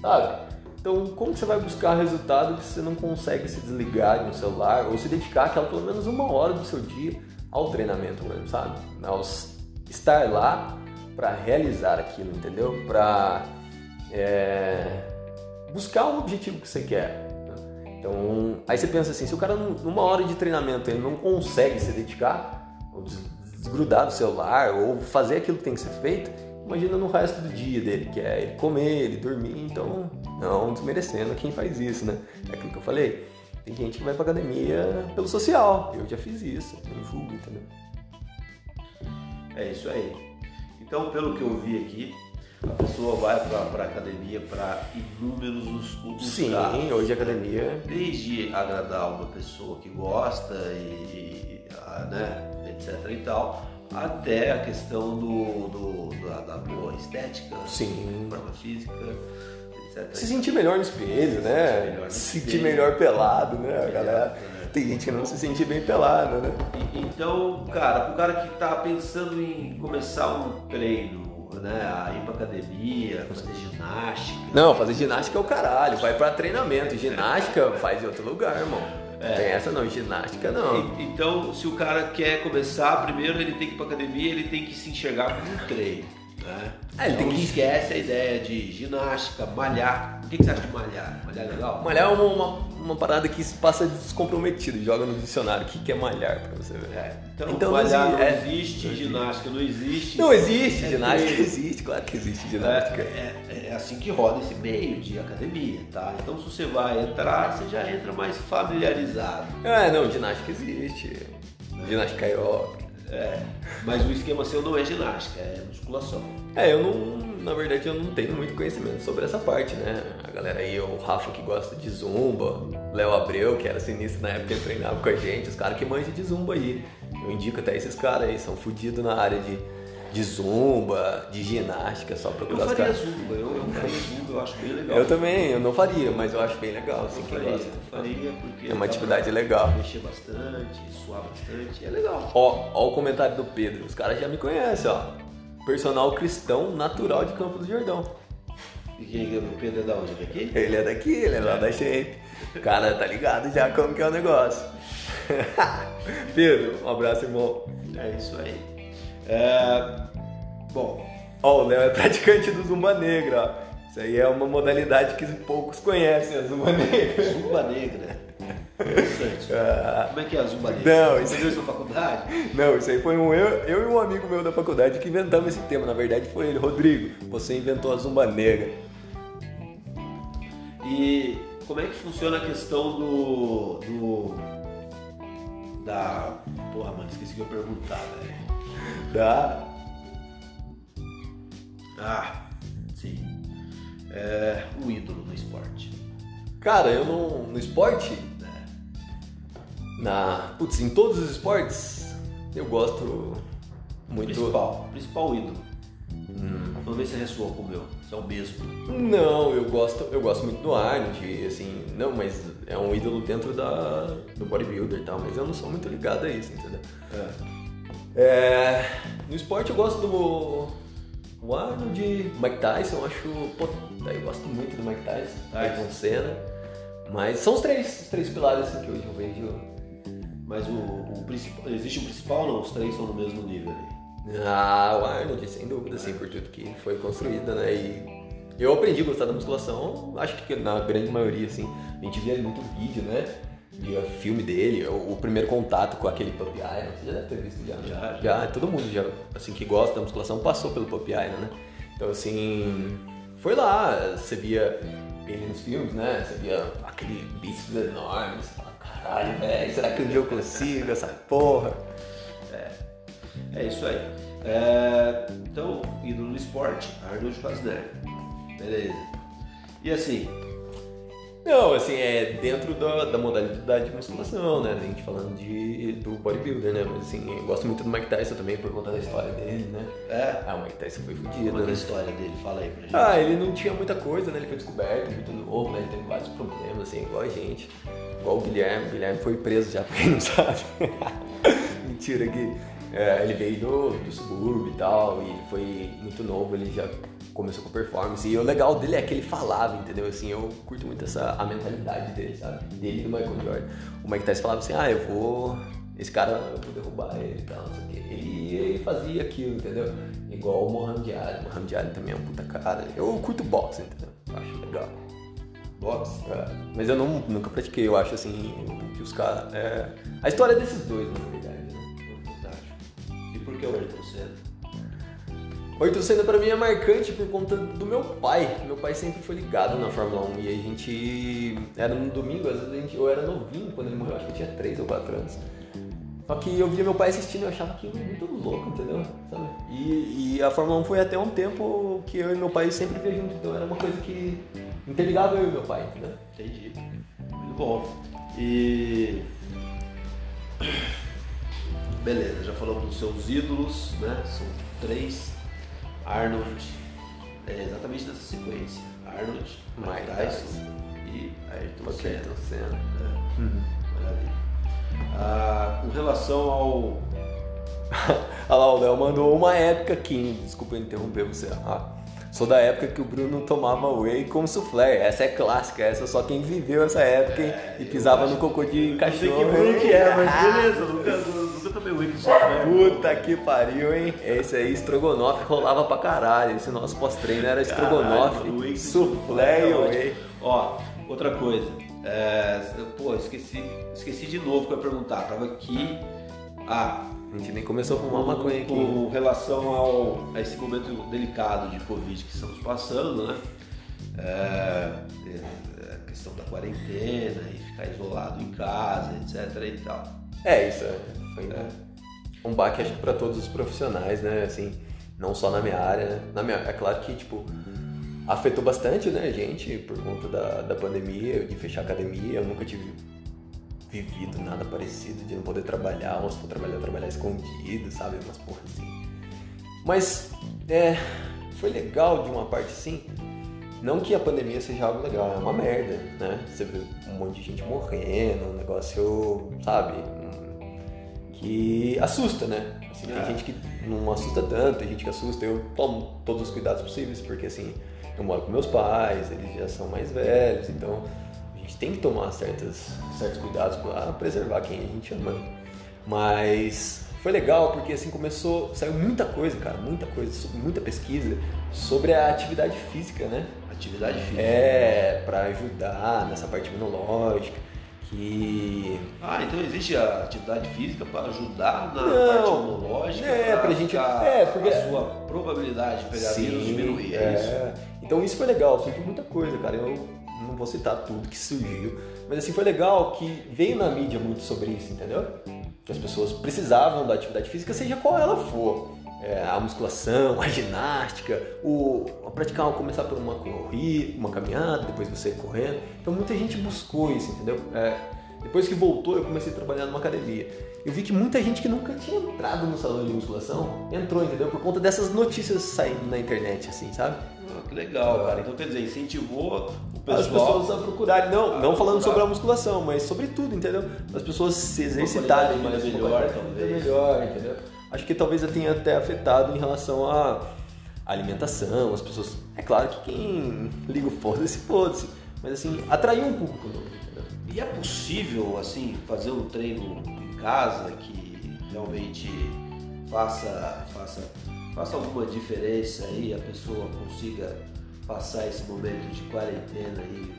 Sabe? Então, como você vai buscar resultado se você não consegue se desligar de um celular ou se dedicar aquela pelo menos uma hora do seu dia ao treinamento mesmo, sabe? Ao estar lá para realizar aquilo, entendeu? Para é, buscar o objetivo que você quer. Então, aí você pensa assim, se o cara numa hora de treinamento ele não consegue se dedicar, ou desgrudar do celular, ou fazer aquilo que tem que ser feito, imagina no resto do dia dele, que é ele comer, ele dormir, então não desmerecendo quem faz isso, né? É aquilo que eu falei. Tem gente que vai pra academia pelo social. Eu já fiz isso, eu julgo, entendeu? É isso aí. Então, pelo que eu vi aqui, a pessoa vai para academia para inúmeros os, Sim, casos, hoje a academia. Desde agradar uma pessoa que gosta e, né, etc e tal, até a questão do, do da, da, boa estética, Sim. forma física, etc. Se sentir melhor no espelho, né? Melhor no se sentir espelho. melhor pelado, né, Melhor, galera? né? Tem gente que não se sente bem pelado, né? Então, cara, pro cara que tá pensando em começar um treino, né, a ir pra academia, fazer ginástica, Não, fazer ginástica é o caralho, vai pra treinamento. Ginástica faz em outro lugar, irmão. Não tem essa não, ginástica não. E- Então, se o cara quer começar, primeiro ele tem que ir pra academia, ele tem que se enxergar como um treino. Né? É, ele tem Então, que- esquece a ideia de ginástica, malhar. O que, que você acha de malhar? Malhar é legal? Malhar é uma, uma, uma parada que se passa descomprometido, joga no dicionário. O que que é malhar pra você ver? É. Então, Então, malhar não não existe- é. ginástica não existe. Não existe, É ginástica existe, claro que existe ginástica. É, é- é assim que roda esse meio de academia, tá? Então se você vai entrar, você já entra mais familiarizado. É, não, ginástica existe. Ginástica aeróbica. É, mas o esquema seu não é ginástica, é musculação. É, eu não, na verdade, eu não tenho muito conhecimento sobre essa parte, né? A galera aí, o Rafa que gosta de zumba, Léo Abreu, que era sinistro na época, ele treinava com a gente, os caras que manjam de zumba aí. Eu indico até esses caras aí, são fodidos na área de, de zumba, de ginástica, só Eu procurar os faria caras. zumba, eu, eu faria zumba, eu acho bem legal. Eu também, eu não faria, mas eu acho bem legal, assim, Eu quem faria, gosta. eu faria porque É uma atividade legal. Mexer bastante, suar bastante, é legal. Ó, ó o comentário do Pedro, os caras já me conhecem, ó. Personal cristão natural de Campos do Jordão. E quem é o Pedro é da onde? Daqui? Ele é daqui, ele é lá da. O cara tá ligado já como que é o negócio. Pedro, um abraço, irmão. É isso aí. É, Bom, Ó, o Léo é praticante do Zumba Negra, ó. Isso aí é uma modalidade que poucos conhecem, a Zumba Negra. zumba negra. Interessante. Ah, Como é que é a zumba negra? Não, Você isso- viu sua faculdade? Não, isso aí foi um eu, eu e um amigo meu da faculdade que inventamos esse tema. Na verdade foi ele, Rodrigo. Você inventou a Zumba Negra. E como é que funciona a questão do. do. da. Porra, mano, esqueci o que eu ia perguntar, velho. Tá? Ah, sim. É. Um ídolo no esporte. Cara, eu não. No esporte? Na. Putz, em todos os esportes, eu gosto muito. Principal. Principal ídolo. Hum, Vamos ver se ressoa com o meu. Se é o mesmo. Não, eu gosto, eu gosto muito do Arnold, assim, não, mas é um ídolo dentro da, do bodybuilder e tal, mas eu não sou muito ligado a isso, entendeu? É. É, no esporte eu gosto do o Arnold, Mike Tyson, eu acho, pô, eu gosto muito do Mike Tyson, Tyson. Ayrton Senna, mas são os três, os três pilares assim que hoje eu vejo. Mas o, o principal. Existe um principal ou não? Os três são no mesmo nível ali. Ah, o Arnold, sem dúvida, assim, por tudo que foi construído, né? E eu aprendi a gostar da musculação, acho que na grande maioria, assim, a gente via muito vídeo, né? Via filme dele, o, o primeiro contato com aquele Pup Iron, você já deve ter visto já, né? Já, já. todo mundo já, assim, que gosta da musculação passou pelo Pup Iron, né? Então, assim, foi lá, você via ele nos filmes, né? Você via aquele bíceps enorme, caralho, velho, será que um dia eu consigo essa porra? É isso aí. É, então, ídolo no esporte, Arnold Schwarzenegger. Beleza. E assim, Não, assim, é dentro da, da modalidade de musculação, né? A gente falando de, do bodybuilder, né? Mas assim, eu gosto muito do Mike Tyson também por conta da história dele, né? é, Ah, o Mike Tyson foi fodido, é é a né? história dele? Fala aí pra gente. Ah, ele não tinha muita coisa, né? Ele foi descoberto, muito novo, né? Ele teve vários problemas, assim, igual a gente. Igual o Guilherme. O Guilherme foi preso já, pra quem não sabe. Mentira que é, ele veio do, do subúrbio e tal, e ele foi muito novo, ele já começou com performance. E o legal dele é que ele falava, entendeu? Assim, eu curto muito essa a mentalidade dele, sabe? Dele e do Michael Jordan. O Mike Tyson falava assim, ah, eu vou... Esse cara, eu vou derrubar ele e tal, não sei o quê. Ele, ele fazia aquilo, entendeu? Igual o Mohamed Ali. O Mohamed Ali também é um puta cara. Eu curto boxe, entendeu? Eu acho legal. Boxe. É, mas eu não, nunca pratiquei, eu acho assim, que os caras. É... A história desses dois, na verdade, né? Fantástico. E por que o Ayrton Senna? O Ayrton Senna pra mim é marcante por conta do meu pai. Meu pai sempre foi ligado na Fórmula 1 e a gente. Era no domingo, às vezes a gente, eu era novinho quando ele morreu, acho que eu tinha 3 ou 4 anos. Só que eu via meu pai assistindo e eu achava aquilo muito louco, entendeu? Sabe? E, e a Fórmula 1 foi até um tempo que eu e meu pai sempre via junto, então era uma coisa que interligava eu e meu pai, entendeu? Entendi. Muito bom. E. Beleza, já falamos dos seus ídolos, né? São três. Arnold, é exatamente nessa sequência. Arnold, Mike Tyson e Ayrton Senna. Ayrton Senna. É, maravilha. Ah, com relação ao. Olha lá, o Léo mandou uma época aqui, desculpa interromper você. Ah, sou da época que o Bruno tomava whey com soufflé. Essa é clássica, essa só quem viveu essa época hein? e pisava no cocô de Não sei cachorro. que que é, mas beleza, nunca, nunca tomei whey com soufflé. Puta que pariu, hein? Esse aí, estrogonofe, rolava pra caralho. Esse nosso pós-treino era estrogonofe, com soufflé e é whey. Ó, outra coisa. É, pô, esqueci, esqueci de novo que eu ia perguntar. Tava aqui. Ah, A gente nem começou a fumar maconha aqui. com relação ao, a esse momento delicado de Covid que estamos passando, né? É, é, a questão da quarentena e ficar isolado em casa, etc e tal. É, isso é, foi um baque, acho que pra todos os profissionais, né? Assim, não só na minha área. né? Na minha, é claro que, tipo, afetou bastante, né, a gente, por conta da, da pandemia, de fechar a academia. Eu nunca tive vivido nada parecido, de não poder trabalhar, ou se for trabalhar, trabalhar escondido, sabe? Umas porra assim. Mas, é, foi legal de uma parte, sim. Não que a pandemia seja algo legal, é uma merda, né? Você vê um monte de gente morrendo, um negócio, sabe? Que assusta, né? Assim, É. Tem gente que não assusta tanto, tem gente que assusta. Eu tomo todos os cuidados possíveis, porque assim, eu moro com meus pais, eles já são mais velhos, então gente tem que tomar certos, certos cuidados para preservar quem a gente ama. né? Mas foi legal porque assim começou, saiu muita coisa, cara, muita coisa, muita pesquisa sobre a atividade física, né? Atividade física. É, para ajudar nessa parte imunológica, que Ah, então existe a atividade física para ajudar na Não. parte imunológica? É, pra gente- é, porque- a sua probabilidade de pegar vírus diminuir, é, isso? é. Então isso foi legal, surgiu muita coisa, cara. Eu vou citar tudo que surgiu, mas assim foi legal que veio na mídia muito sobre isso, entendeu? Que as pessoas precisavam da atividade física, seja qual ela for. É, a musculação, a ginástica, o a praticar, começar por uma corrida, uma caminhada, depois você correndo. Então muita gente buscou isso, entendeu? É, depois que voltou, eu comecei a trabalhar numa academia. Eu vi que muita gente que nunca tinha entrado no salão de musculação entrou, entendeu? Por conta dessas notícias saindo na internet, assim, sabe? Ah, que legal, cara. Então quer dizer, incentivou o As pessoal. pessoas a procurarem, não, não falando procurar. sobre a musculação, mas sobre tudo, entendeu? As pessoas se exercitarem mais melhor, talvez. melhor, entendeu? Acho que talvez eu tenha até afetado em relação à alimentação, as pessoas. É claro que quem liga o foda-se, foda-se. Mas assim, atraiu um público novo, entendeu? E é possível, assim, fazer um treino em casa que realmente faça, faça, faça alguma diferença aí, a pessoa consiga passar esse momento de quarentena aí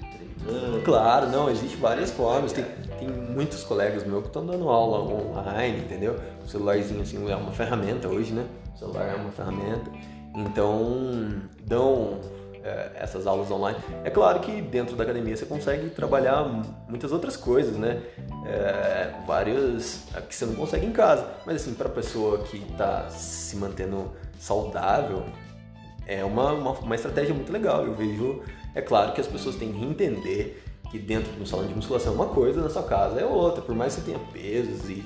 treinando? Claro, não, existe várias formas. Tem, tem muitos colegas meus que estão dando aula online, entendeu? O celularzinho assim é uma ferramenta hoje, né? O celular é uma ferramenta. Então, dão é, essas aulas online. É claro que dentro da academia você consegue trabalhar muitas outras coisas, né? É, várias que você não consegue em casa. Mas assim, para pessoa que está se mantendo saudável, é uma, uma, uma estratégia muito legal. Eu vejo, é claro que as pessoas têm que entender que dentro de um salão de musculação é uma coisa, na sua casa é outra, por mais que você tenha pesos e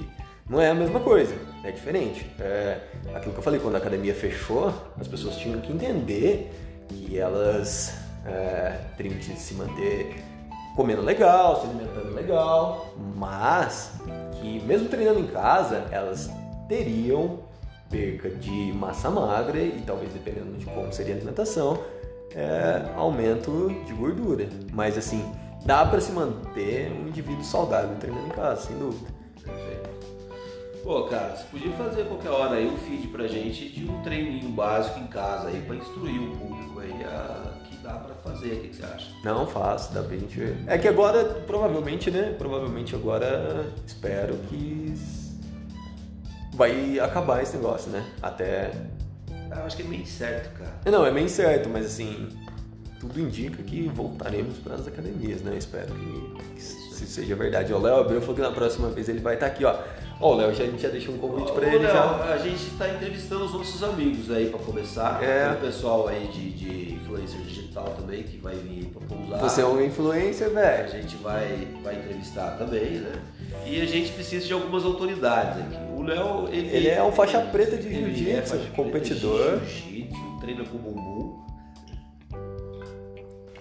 não é a mesma coisa, é diferente. É aquilo que eu falei, quando a academia fechou, as pessoas tinham que entender que elas é, teriam que se manter comendo legal, se alimentando legal, mas que mesmo treinando em casa, elas teriam perca de massa magra e talvez dependendo de como seria a alimentação, é, aumento de gordura. Mas assim, dá para se manter um indivíduo saudável treinando em casa, sem dúvida. Perfeito. Pô, cara, você podia fazer qualquer hora aí um feed pra gente de um treininho básico em casa aí para instruir o público aí a que dá para fazer. O que, que, você acha? Não, faço, dá pra gente ver. É que agora, provavelmente, né? Provavelmente agora espero que vai acabar esse negócio, né? Até. Eu acho que é meio certo, cara. Não, é meio certo, mas assim, tudo indica que voltaremos para as academias, né? Espero que, que se seja verdade. O Léo abriu falou que na próxima vez ele vai estar aqui, ó. Ó, o Léo, a gente já deixou um convite para ele Léo, já. A gente está entrevistando os nossos amigos aí para começar. É. Tem o pessoal aí de, de influencer digital também que vai vir para pousar. Você é um influencer, A velho. gente vai, vai entrevistar também, né? E a gente precisa de algumas autoridades aqui. O Léo, ele, Ele é um faixa preta de jiu-jitsu, é competidor. Jiu-jitsu, treina com bumbum.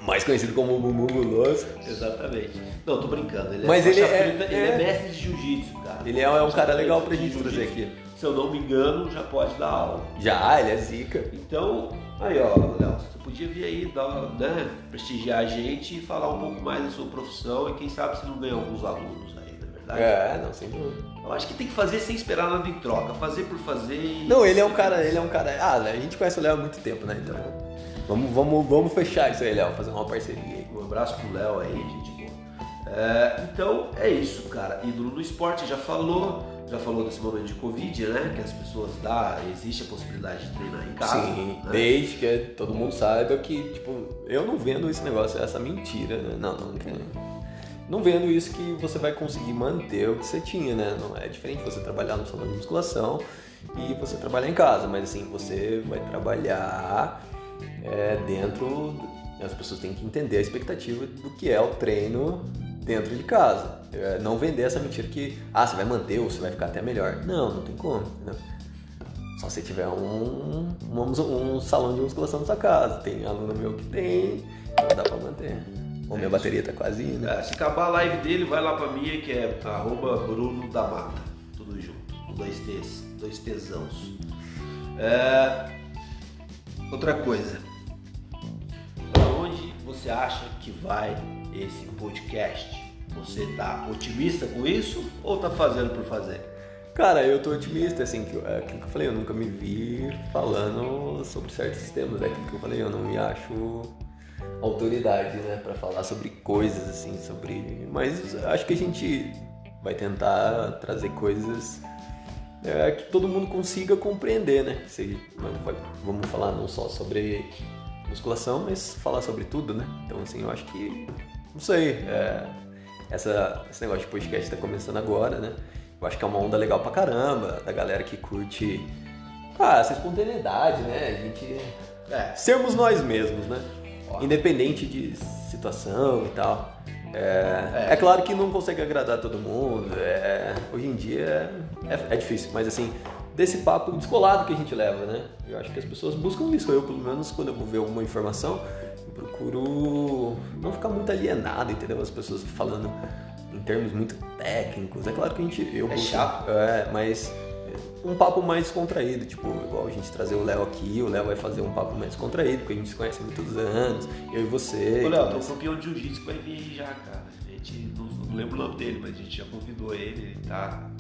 Mais conhecido como Bumbum Guloso. Exatamente. Não, tô brincando. Ele Mas é ele é- preta, ele é é. mestre de jiu-jitsu, cara. Ele é, é um cara legal pra gente trazer aqui. Se eu não me engano, já pode dar aula. Já, ele é zica. Então, aí ó, Léo, você podia vir aí, dar, né, prestigiar a gente e falar um pouco mais da sua profissão e quem sabe você não ganha alguns alunos aí, na verdade. É, não, sem dúvida. Eu acho que tem que fazer sem esperar nada em troca, fazer por fazer e... Não, ele é um cara, ele é um cara. Ah, a gente conhece o Léo há muito tempo, né? Então. Vamos, vamos, vamos fechar isso aí, Léo, fazer uma parceria aí. Um abraço pro Léo aí, gente boa. É, então, é isso, cara. Ídolo no esporte, já falou, já falou desse momento de Covid, né? Que as pessoas dá, existe a possibilidade de treinar em casa. Sim, né? desde que todo mundo saiba que, tipo, eu não vendo esse negócio, essa mentira, né? Não, não tem. Não vendo isso que você vai conseguir manter o que você tinha, né? Não é diferente você trabalhar no salão de musculação e você trabalhar em casa, mas assim, você vai trabalhar é, dentro. As pessoas têm que entender a expectativa do que é o treino dentro de casa. É, não vender essa mentira que, ah, você vai manter ou você vai ficar até melhor. Não, não tem como, entendeu? Só se tiver um, um, um salão de musculação na sua casa. Tem aluno meu que tem, não dá pra manter. Ou minha É bateria tá quase indo. É, se acabar a live dele, vai lá pra minha, que é arroba Bruno da Mata. Tudo junto. Com dois T's, dois Tzãos. É, outra coisa. Pra onde você acha que vai esse podcast? Você tá otimista com isso ou tá fazendo por fazer? Cara, eu tô otimista, assim, que, é aquilo que eu falei, eu nunca me vi falando sobre certos temas. É aquilo que eu falei, eu não me acho autoridade, né, pra falar sobre coisas, assim, sobre. Mas acho que a gente vai tentar trazer coisas é, que todo mundo consiga compreender, né? Se, vamos falar não só sobre musculação, mas falar sobre tudo, né? Então, assim, eu acho que. Não sei. é, essa, esse negócio de podcast tá começando agora, né? Eu acho que é uma onda legal pra caramba, da galera que curte. Ah, essa espontaneidade, né? A gente. É, Sermos nós mesmos, né? Independente de situação e tal. É, é claro que não consegue agradar todo mundo. é, hoje em dia é, é difícil, mas assim, desse papo descolado que a gente leva, né? Eu acho que as pessoas buscam isso. Eu, pelo menos, quando eu vou ver alguma informação, eu procuro não ficar muito alienado, entendeu? As pessoas falando em termos muito técnicos. É claro que a gente. Eu É busco- chato. É, mas um papo mais contraído, tipo, igual a gente trazer o Léo aqui, o Léo vai fazer um papo mais contraído, porque a gente se conhece há muitos anos, eu e você. Ô Léo, tem um mais. campeão de jiu-jitsu que vai vir aí já, cara. A gente não, não lembro o nome dele, mas a gente já convidou ele, ele tá,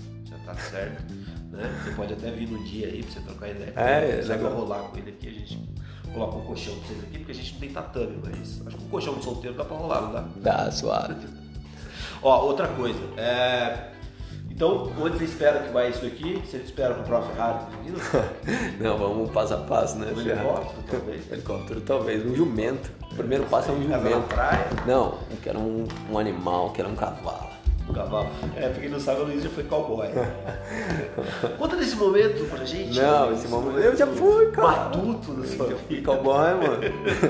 tá certo. Né? Você pode até vir no dia aí pra você trocar ideia É, ele. é Você vai legal. rolar com ele aqui, a gente coloca um colchão pra vocês aqui, porque a gente não tem tatame, mas acho que um colchão de solteiro dá pra rolar, não dá? Dá, suave. Ó, outra coisa. É... Então, onde você espera que vai isso aqui? Você espera comprar uma Ferrari menino? Não, vamos passo a passo, né? Um helicóptero, talvez? Helicóptero, talvez. Um jumento. O primeiro passo é um Casa na jumento. praia? Não, eu quero um, um animal, eu quero um cavalo. Cavalo. É, pra quem não sabe, o Luiz já foi cowboy. Conta desse momento pra gente. Não, esse momento. Eu já fui, cara. Matuto na sua Eu já fui vida. cowboy, mano.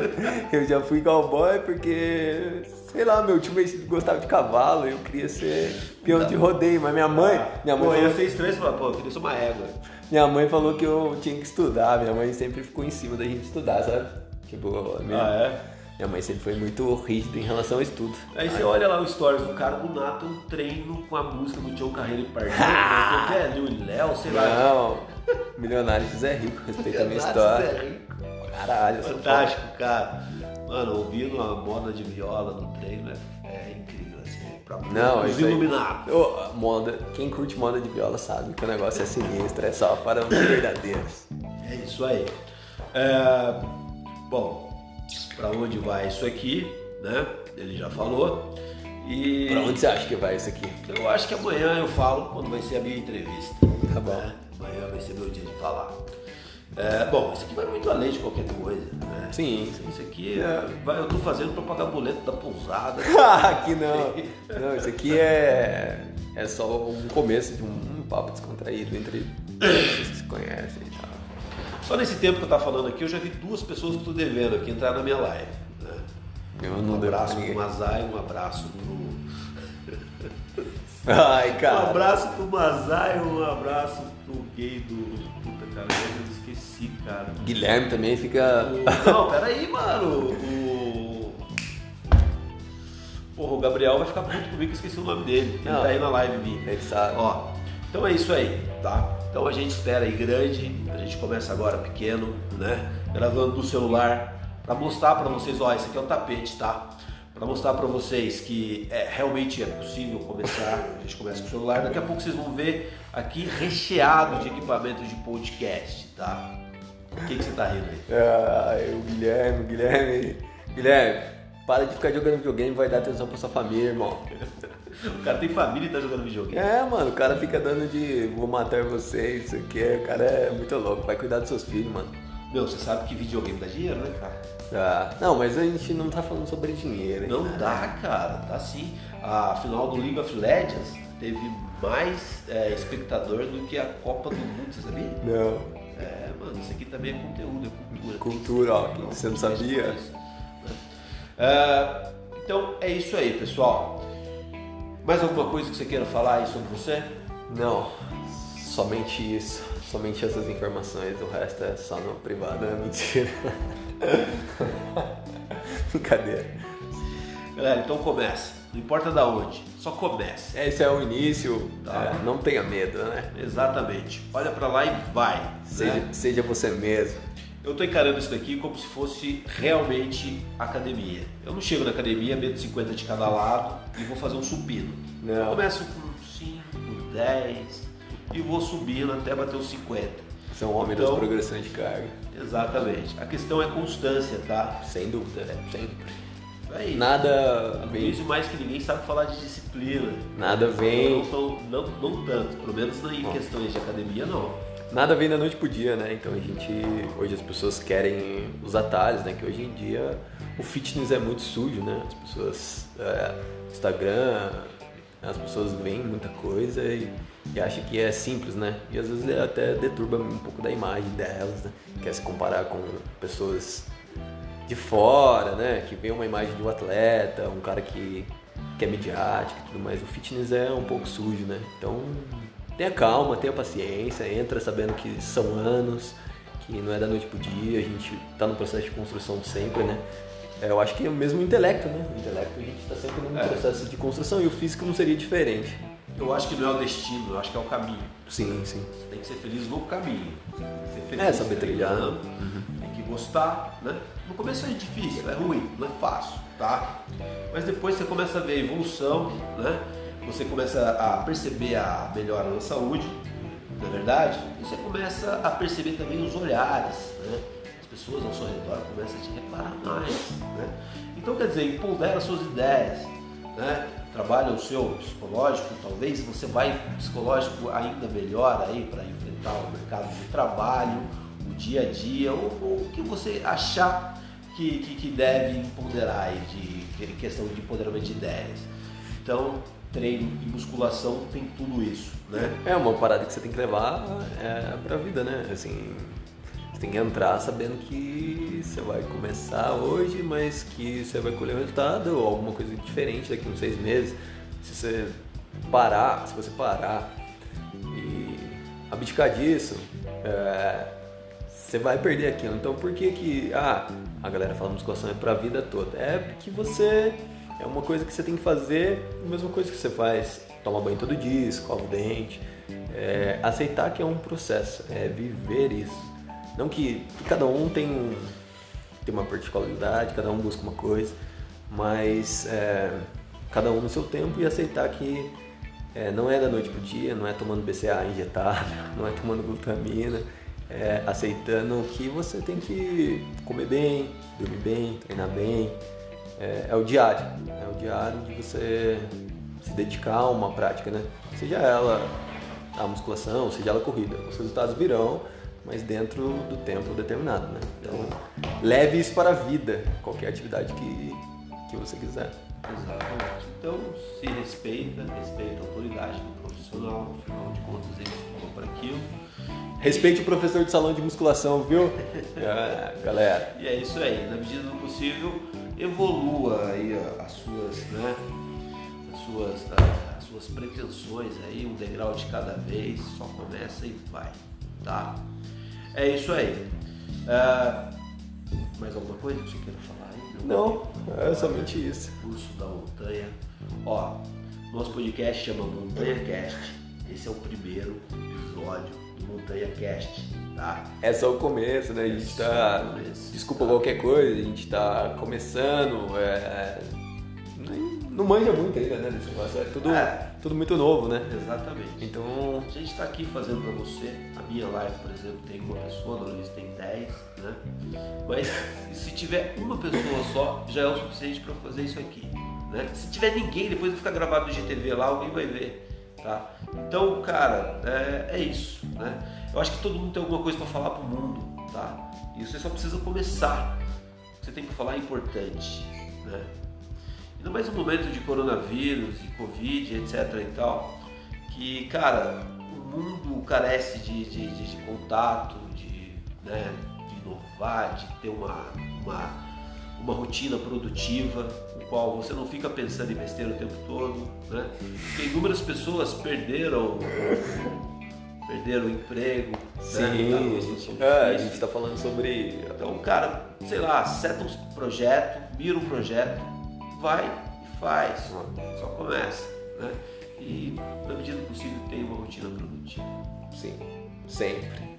Eu já fui cowboy porque, sei lá, meu tio gostava de cavalo, eu queria ser peão de rodeio, mas minha mãe, minha mãe, Pô, ia falou, ser estranho falar, pô, eu queria ser uma égua. minha mãe falou que eu tinha que estudar, minha mãe sempre ficou em cima da gente estudar, sabe? Tipo, minha, Ah, é? Minha mãe sempre foi muito rígida em relação ao estudo. Aí você olha lá o stories do cara do nada, um treino com a música do Tião Carreiro e. Ah! que é? Lil e Léo, sei lá. Não, milionário José Rico, respeita a minha história. Caralho, eu sou Fantástico, cara. Mano, ouvindo a moda de viola no treino é, é incrível, assim, pra Não, os isso aí- iluminados. Ô, moda, quem curte moda de viola sabe que o negócio é sinistro, é só para os verdadeiros. É isso aí. É, bom, pra onde vai isso aqui, né? Ele já falou. E Pra onde você acha que vai isso aqui? eu acho que amanhã eu falo quando vai ser a minha entrevista. Tá bom. né? Amanhã vai ser meu dia de falar. É, bom, isso aqui vai muito além de qualquer coisa, né? Sim. Isso aqui é, vai, eu tô fazendo pra pagar boleto da pousada. aqui não. Não, isso aqui é, é só um começo de um, um papo descontraído entre pessoas que se conhecem e tal. Só nesse tempo que eu tava falando aqui, eu já vi duas pessoas que eu tô devendo aqui entrar na minha live. Né? Eu Um não pra abraço pro ninguém. Mazai, um abraço pro. Ai, Um cara. abraço pro Mazai, um abraço pro gay do. Puta, cara, eu esqueci, cara. Guilherme também fica. O- Não, peraí, mano. O. Porra, o Gabriel vai ficar puto comigo que eu esqueci o nome dele. Ele Não. tá aí na live minha. Ele sabe. Ó, então é isso aí, tá? Então a gente espera aí grande, a gente começa agora pequeno, né? Gravando do celular para mostrar para vocês, ó, esse aqui é o tapete, tá? Para mostrar para vocês que é, realmente é possível começar. A gente começa com o celular, daqui a pouco vocês vão ver aqui recheado de equipamentos de podcast, tá? O que, que você tá rindo aí? Ai, o Guilherme, Guilherme. Guilherme, para de ficar jogando videogame, vai dar atenção pra sua família, irmão. O cara tem família e tá jogando videogame. É, mano, o cara fica dando de vou matar vocês, isso aqui. O cara é muito louco, vai cuidar dos seus filhos, mano. Meu, você sabe que videogame dá dinheiro, né, cara? Tá. Não, mas a gente não tá falando sobre dinheiro, hein? Não dá, cara, tá sim. A final do League of Legends teve mais é, espectador do que a Copa do Mundo, você sabia? Não. É, mano, isso aqui também é conteúdo, é cultura. Cultura, ó, você não sabia. É, então é isso aí, pessoal. Mais alguma coisa que você queira falar aí sobre você? Não, somente isso. Somente essas informações, o resto é só no privado, é mentira. Brincadeira. Galera, então começa. Não importa da onde, só comece. Esse é o início, Tá. é, não tenha medo, né? Exatamente. Olha pra lá e vai. Seja, né? seja você mesmo. Eu tô encarando isso daqui como se fosse realmente academia. Eu não chego na academia, meto 50 de cada lado e vou fazer um supino. Não. Eu começo com 5, 10 e vou subindo até bater os 50. Você é um homem Então- das progressões de carga. Exatamente. A questão é constância, tá? Sem dúvida, é, sempre. Aí, Nada vem, Luiz mais que ninguém sabe falar de disciplina. nada Não, vem, tão- não, não tanto, pelo menos em questões de academia não. Nada vem da noite pro dia, né? Então a gente, hoje as pessoas querem os atalhos, né? Que hoje em dia o fitness é muito sujo, né? As pessoas, é, Instagram, as pessoas veem muita coisa e, e acham que é simples, né? E às vezes até deturba um pouco da imagem delas, né? Quer se comparar com pessoas de fora, né? Que vê uma imagem de um atleta, um cara que, que é midiático e tudo mais. O fitness é um pouco sujo, né? Então tenha calma, tenha paciência, entra sabendo que são anos, que não é da noite pro dia, a gente tá no processo de construção sempre, né? É, eu acho que é o mesmo intelecto, né? O intelecto a gente tá sempre num É. processo de construção e o físico não seria diferente. Eu acho que não é o destino, eu acho que é o caminho. Sim, sim. Você tem que ser feliz no caminho. Você tem que ser feliz É, saber trilhar. treinando, Tem que gostar, né? No começo é difícil, é ruim, não é fácil, tá? Mas depois você começa a ver a evolução, né? Você começa a perceber a melhora na saúde, não é verdade? E você começa a perceber também os olhares, né? As pessoas ao seu redor começam a te reparar mais, né? Então, quer dizer, empodera suas ideias, né? Trabalha o seu psicológico, talvez você vai psicológico ainda melhor aí para enfrentar o mercado de trabalho, o dia a dia, ou ou o que você achar que, que, que deve empoderar aí de, de questão de empoderamento de ideias. Então, treino e musculação tem tudo isso, né? É uma parada que você tem que levar é, pra vida, né? Assim, você tem que entrar sabendo que você vai começar hoje, mas que você vai colher um resultado ou alguma coisa diferente daqui uns seis meses. Se você parar, se você parar e abdicar disso, é, você vai perder aquilo. Então por que que ah, a galera fala musculação é pra vida toda? É porque você é uma coisa que você tem que fazer, a mesma coisa que você faz. Toma banho todo dia, escova o dente. É, aceitar que é um processo, é viver isso. Não que, cada um tem, tem uma particularidade, cada um busca uma coisa, mas é, cada um no seu tempo e aceitar que é, não é da noite pro dia, não é tomando BCA injetável, não é tomando glutamina, é aceitando que você tem que comer bem, dormir bem, treinar bem. É, é o diário, é o diário de você se dedicar a uma prática, né? Seja ela a musculação, seja ela a corrida. Os resultados virão, mas dentro do tempo determinado, né? Então, leve isso para a vida, qualquer atividade que, que você quiser. Exatamente. Então, se respeita, respeita a autoridade do profissional, afinal de contas, ele estudou para aquilo. Respeite o professor de salão de musculação, viu? É, galera. E é isso aí, na medida do possível, evolua aí as suas, né? As suas, as suas pretensões aí, um degrau de cada vez, só começa e vai, tá? É isso aí. Ah, mais alguma coisa que você queira falar aí? Não, é somente isso. Curso da montanha. Ó, nosso podcast chama Montanha Cast. Esse é o primeiro episódio do Montanha Cast, tá? É só o começo, né? A gente tá. o começo. Desculpa qualquer coisa, a gente tá começando. É... Não manja muito ainda, né? Desse negócio. É tudo, É. tudo muito novo, né? Exatamente. Então, A gente está aqui fazendo para você. A minha live, por exemplo, tem uma pessoa, a Luiz tem 10, né? Mas se tiver uma pessoa só, já é o suficiente para fazer isso aqui. Né? Se tiver ninguém, depois vai ficar gravado no GTV lá, alguém vai ver. Tá? Então, cara, é, é isso. Né? Eu acho que todo mundo tem alguma coisa para falar pro mundo. Tá? E você só precisa começar. O que você tem que falar é importante. Né? Ainda mais no momento de coronavírus e Covid, etc e tal, que, cara, o mundo carece de, de, de- de contato, de, né, de inovar, de ter uma, uma, uma rotina produtiva, qual você não fica pensando em besteira o tempo todo, né? Porque inúmeras pessoas perderam perderam o emprego, né? Tá sim. situação É, a gente tá falando sobre. Então, cara, sei lá, seta um projeto, mira um projeto, vai e faz. Só começa, né? E na medida do possível tem uma rotina produtiva. Sim, sempre.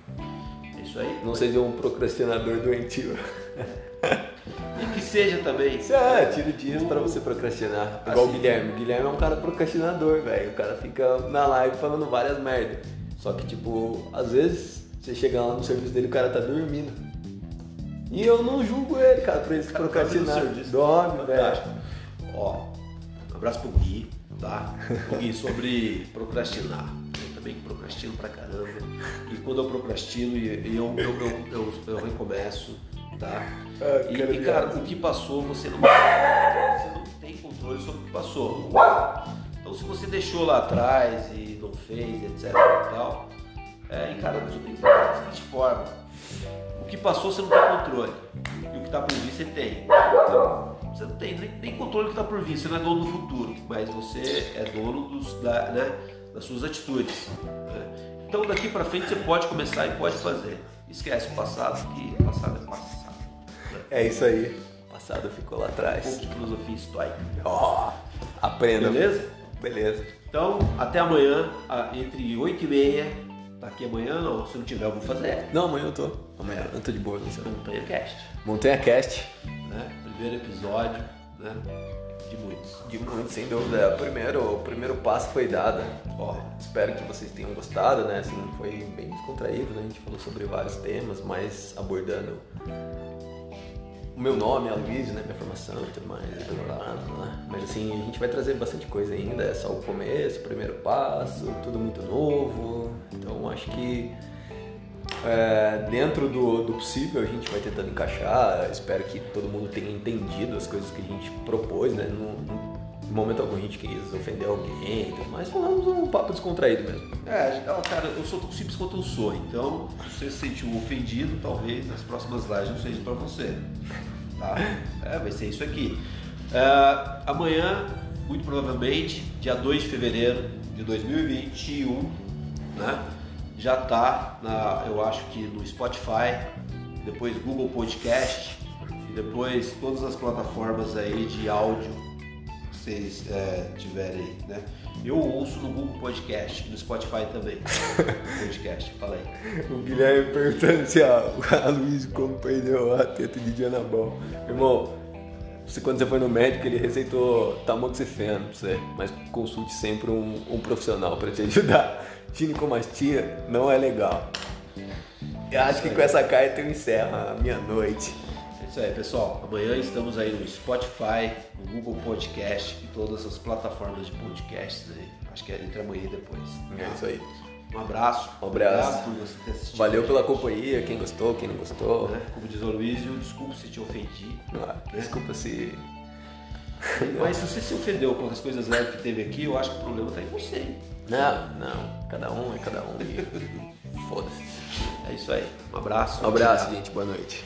É isso aí. Não seja um procrastinador doentio. E que seja também. É, tira dias pra você procrastinar. Igual o Assim. Guilherme. O Guilherme é um cara procrastinador, velho. O cara fica na live falando várias merdas. Só que, tipo, às vezes você chega lá no serviço dele e o cara tá dormindo. E eu não julgo ele, cara, por ele tá procrastinar. Dorme, velho. Ó, um abraço pro Gui, tá? O Gui, sobre procrastinar. Eu também procrastino pra caramba. E quando eu procrastino, e eu, eu, eu, eu recomeço, tá? Ah, E, cara, e, cara, o que passou, você não, você não tem controle sobre o que passou. Então, se você deixou lá atrás e não fez, etc e tal, é, encara o tem da seguinte forma. O que passou, você não tem controle. E o que está por vir, você tem. Então, você não tem nem, nem controle do que está por vir. Você não é dono do futuro, mas você é dono dos, da, né, das suas atitudes. né? Então, daqui para frente, você pode começar e pode fazer. Esquece o passado, que passado é passado. É isso aí. O passado ficou lá Um atrás. pouco de filosofia estoica. Ó, aprenda. Beleza? Beleza. Então, até amanhã, entre 8 e meia. Tá aqui amanhã? Não, se não tiver, eu vou fazer. Não, amanhã eu tô. Amanhã eu tô de boa, não sei. Montanha Cast, Montanha Cast. né? Primeiro episódio, né? De muitos. De muito, sem dúvida. É, O primeiro, o primeiro passo foi dado. Ó, Espero que vocês tenham gostado, né? Assim, foi bem descontraído, né? A gente falou sobre vários temas, mas abordando o meu nome, a Luiz, né? Minha formação e tudo mais. Blá, blá, blá, blá. Mas assim, a gente vai trazer bastante coisa ainda. É só o começo, o primeiro passo, tudo muito novo. Então acho que é, dentro do, do possível a gente vai tentando encaixar. Espero que todo mundo tenha entendido as coisas que a gente propôs, né? Não, não- em momento algum a gente quis ofender alguém, mas falamos um papo descontraído mesmo. É, cara, eu sou tão simples quanto eu sou, então se você se sentiu ofendido, talvez nas próximas lives não seja para você. Tá? É, vai ser isso aqui. Uh, amanhã, muito provavelmente, dia 2 de fevereiro de 2021, né? Já tá na, eu acho que no Spotify, depois Google Podcast e depois todas as plataformas aí de áudio vocês é, tiverem, né? Eu ouço no Google Podcast, no Spotify também. podcast, falei. O Guilherme perguntando se a, a Luiz como perdeu a teta de Diana Ball. Irmão, você, quando você foi no médico, ele receitou tamoxifeno pra você, mas consulte sempre um, um profissional para te ajudar. Ginecomastia não é legal. Eu acho que com essa carta eu encerro a minha noite. É isso aí, pessoal. Amanhã estamos aí no Spotify, no Google Podcast e todas as plataformas de podcasts aí. Acho que é entre amanhã e depois. É isso aí. Um abraço. Um abraço. Valeu pela companhia, quem gostou, quem não gostou. Né? Como diz o Luizio, desculpa se te ofendi. Ah, né? Desculpa se. Mas se você se ofendeu com as coisas leves que teve aqui, eu acho que o problema está em você. Não, não. Cada um é cada um. Foda-se. É isso aí. Um abraço. Um abraço, gente. Boa noite.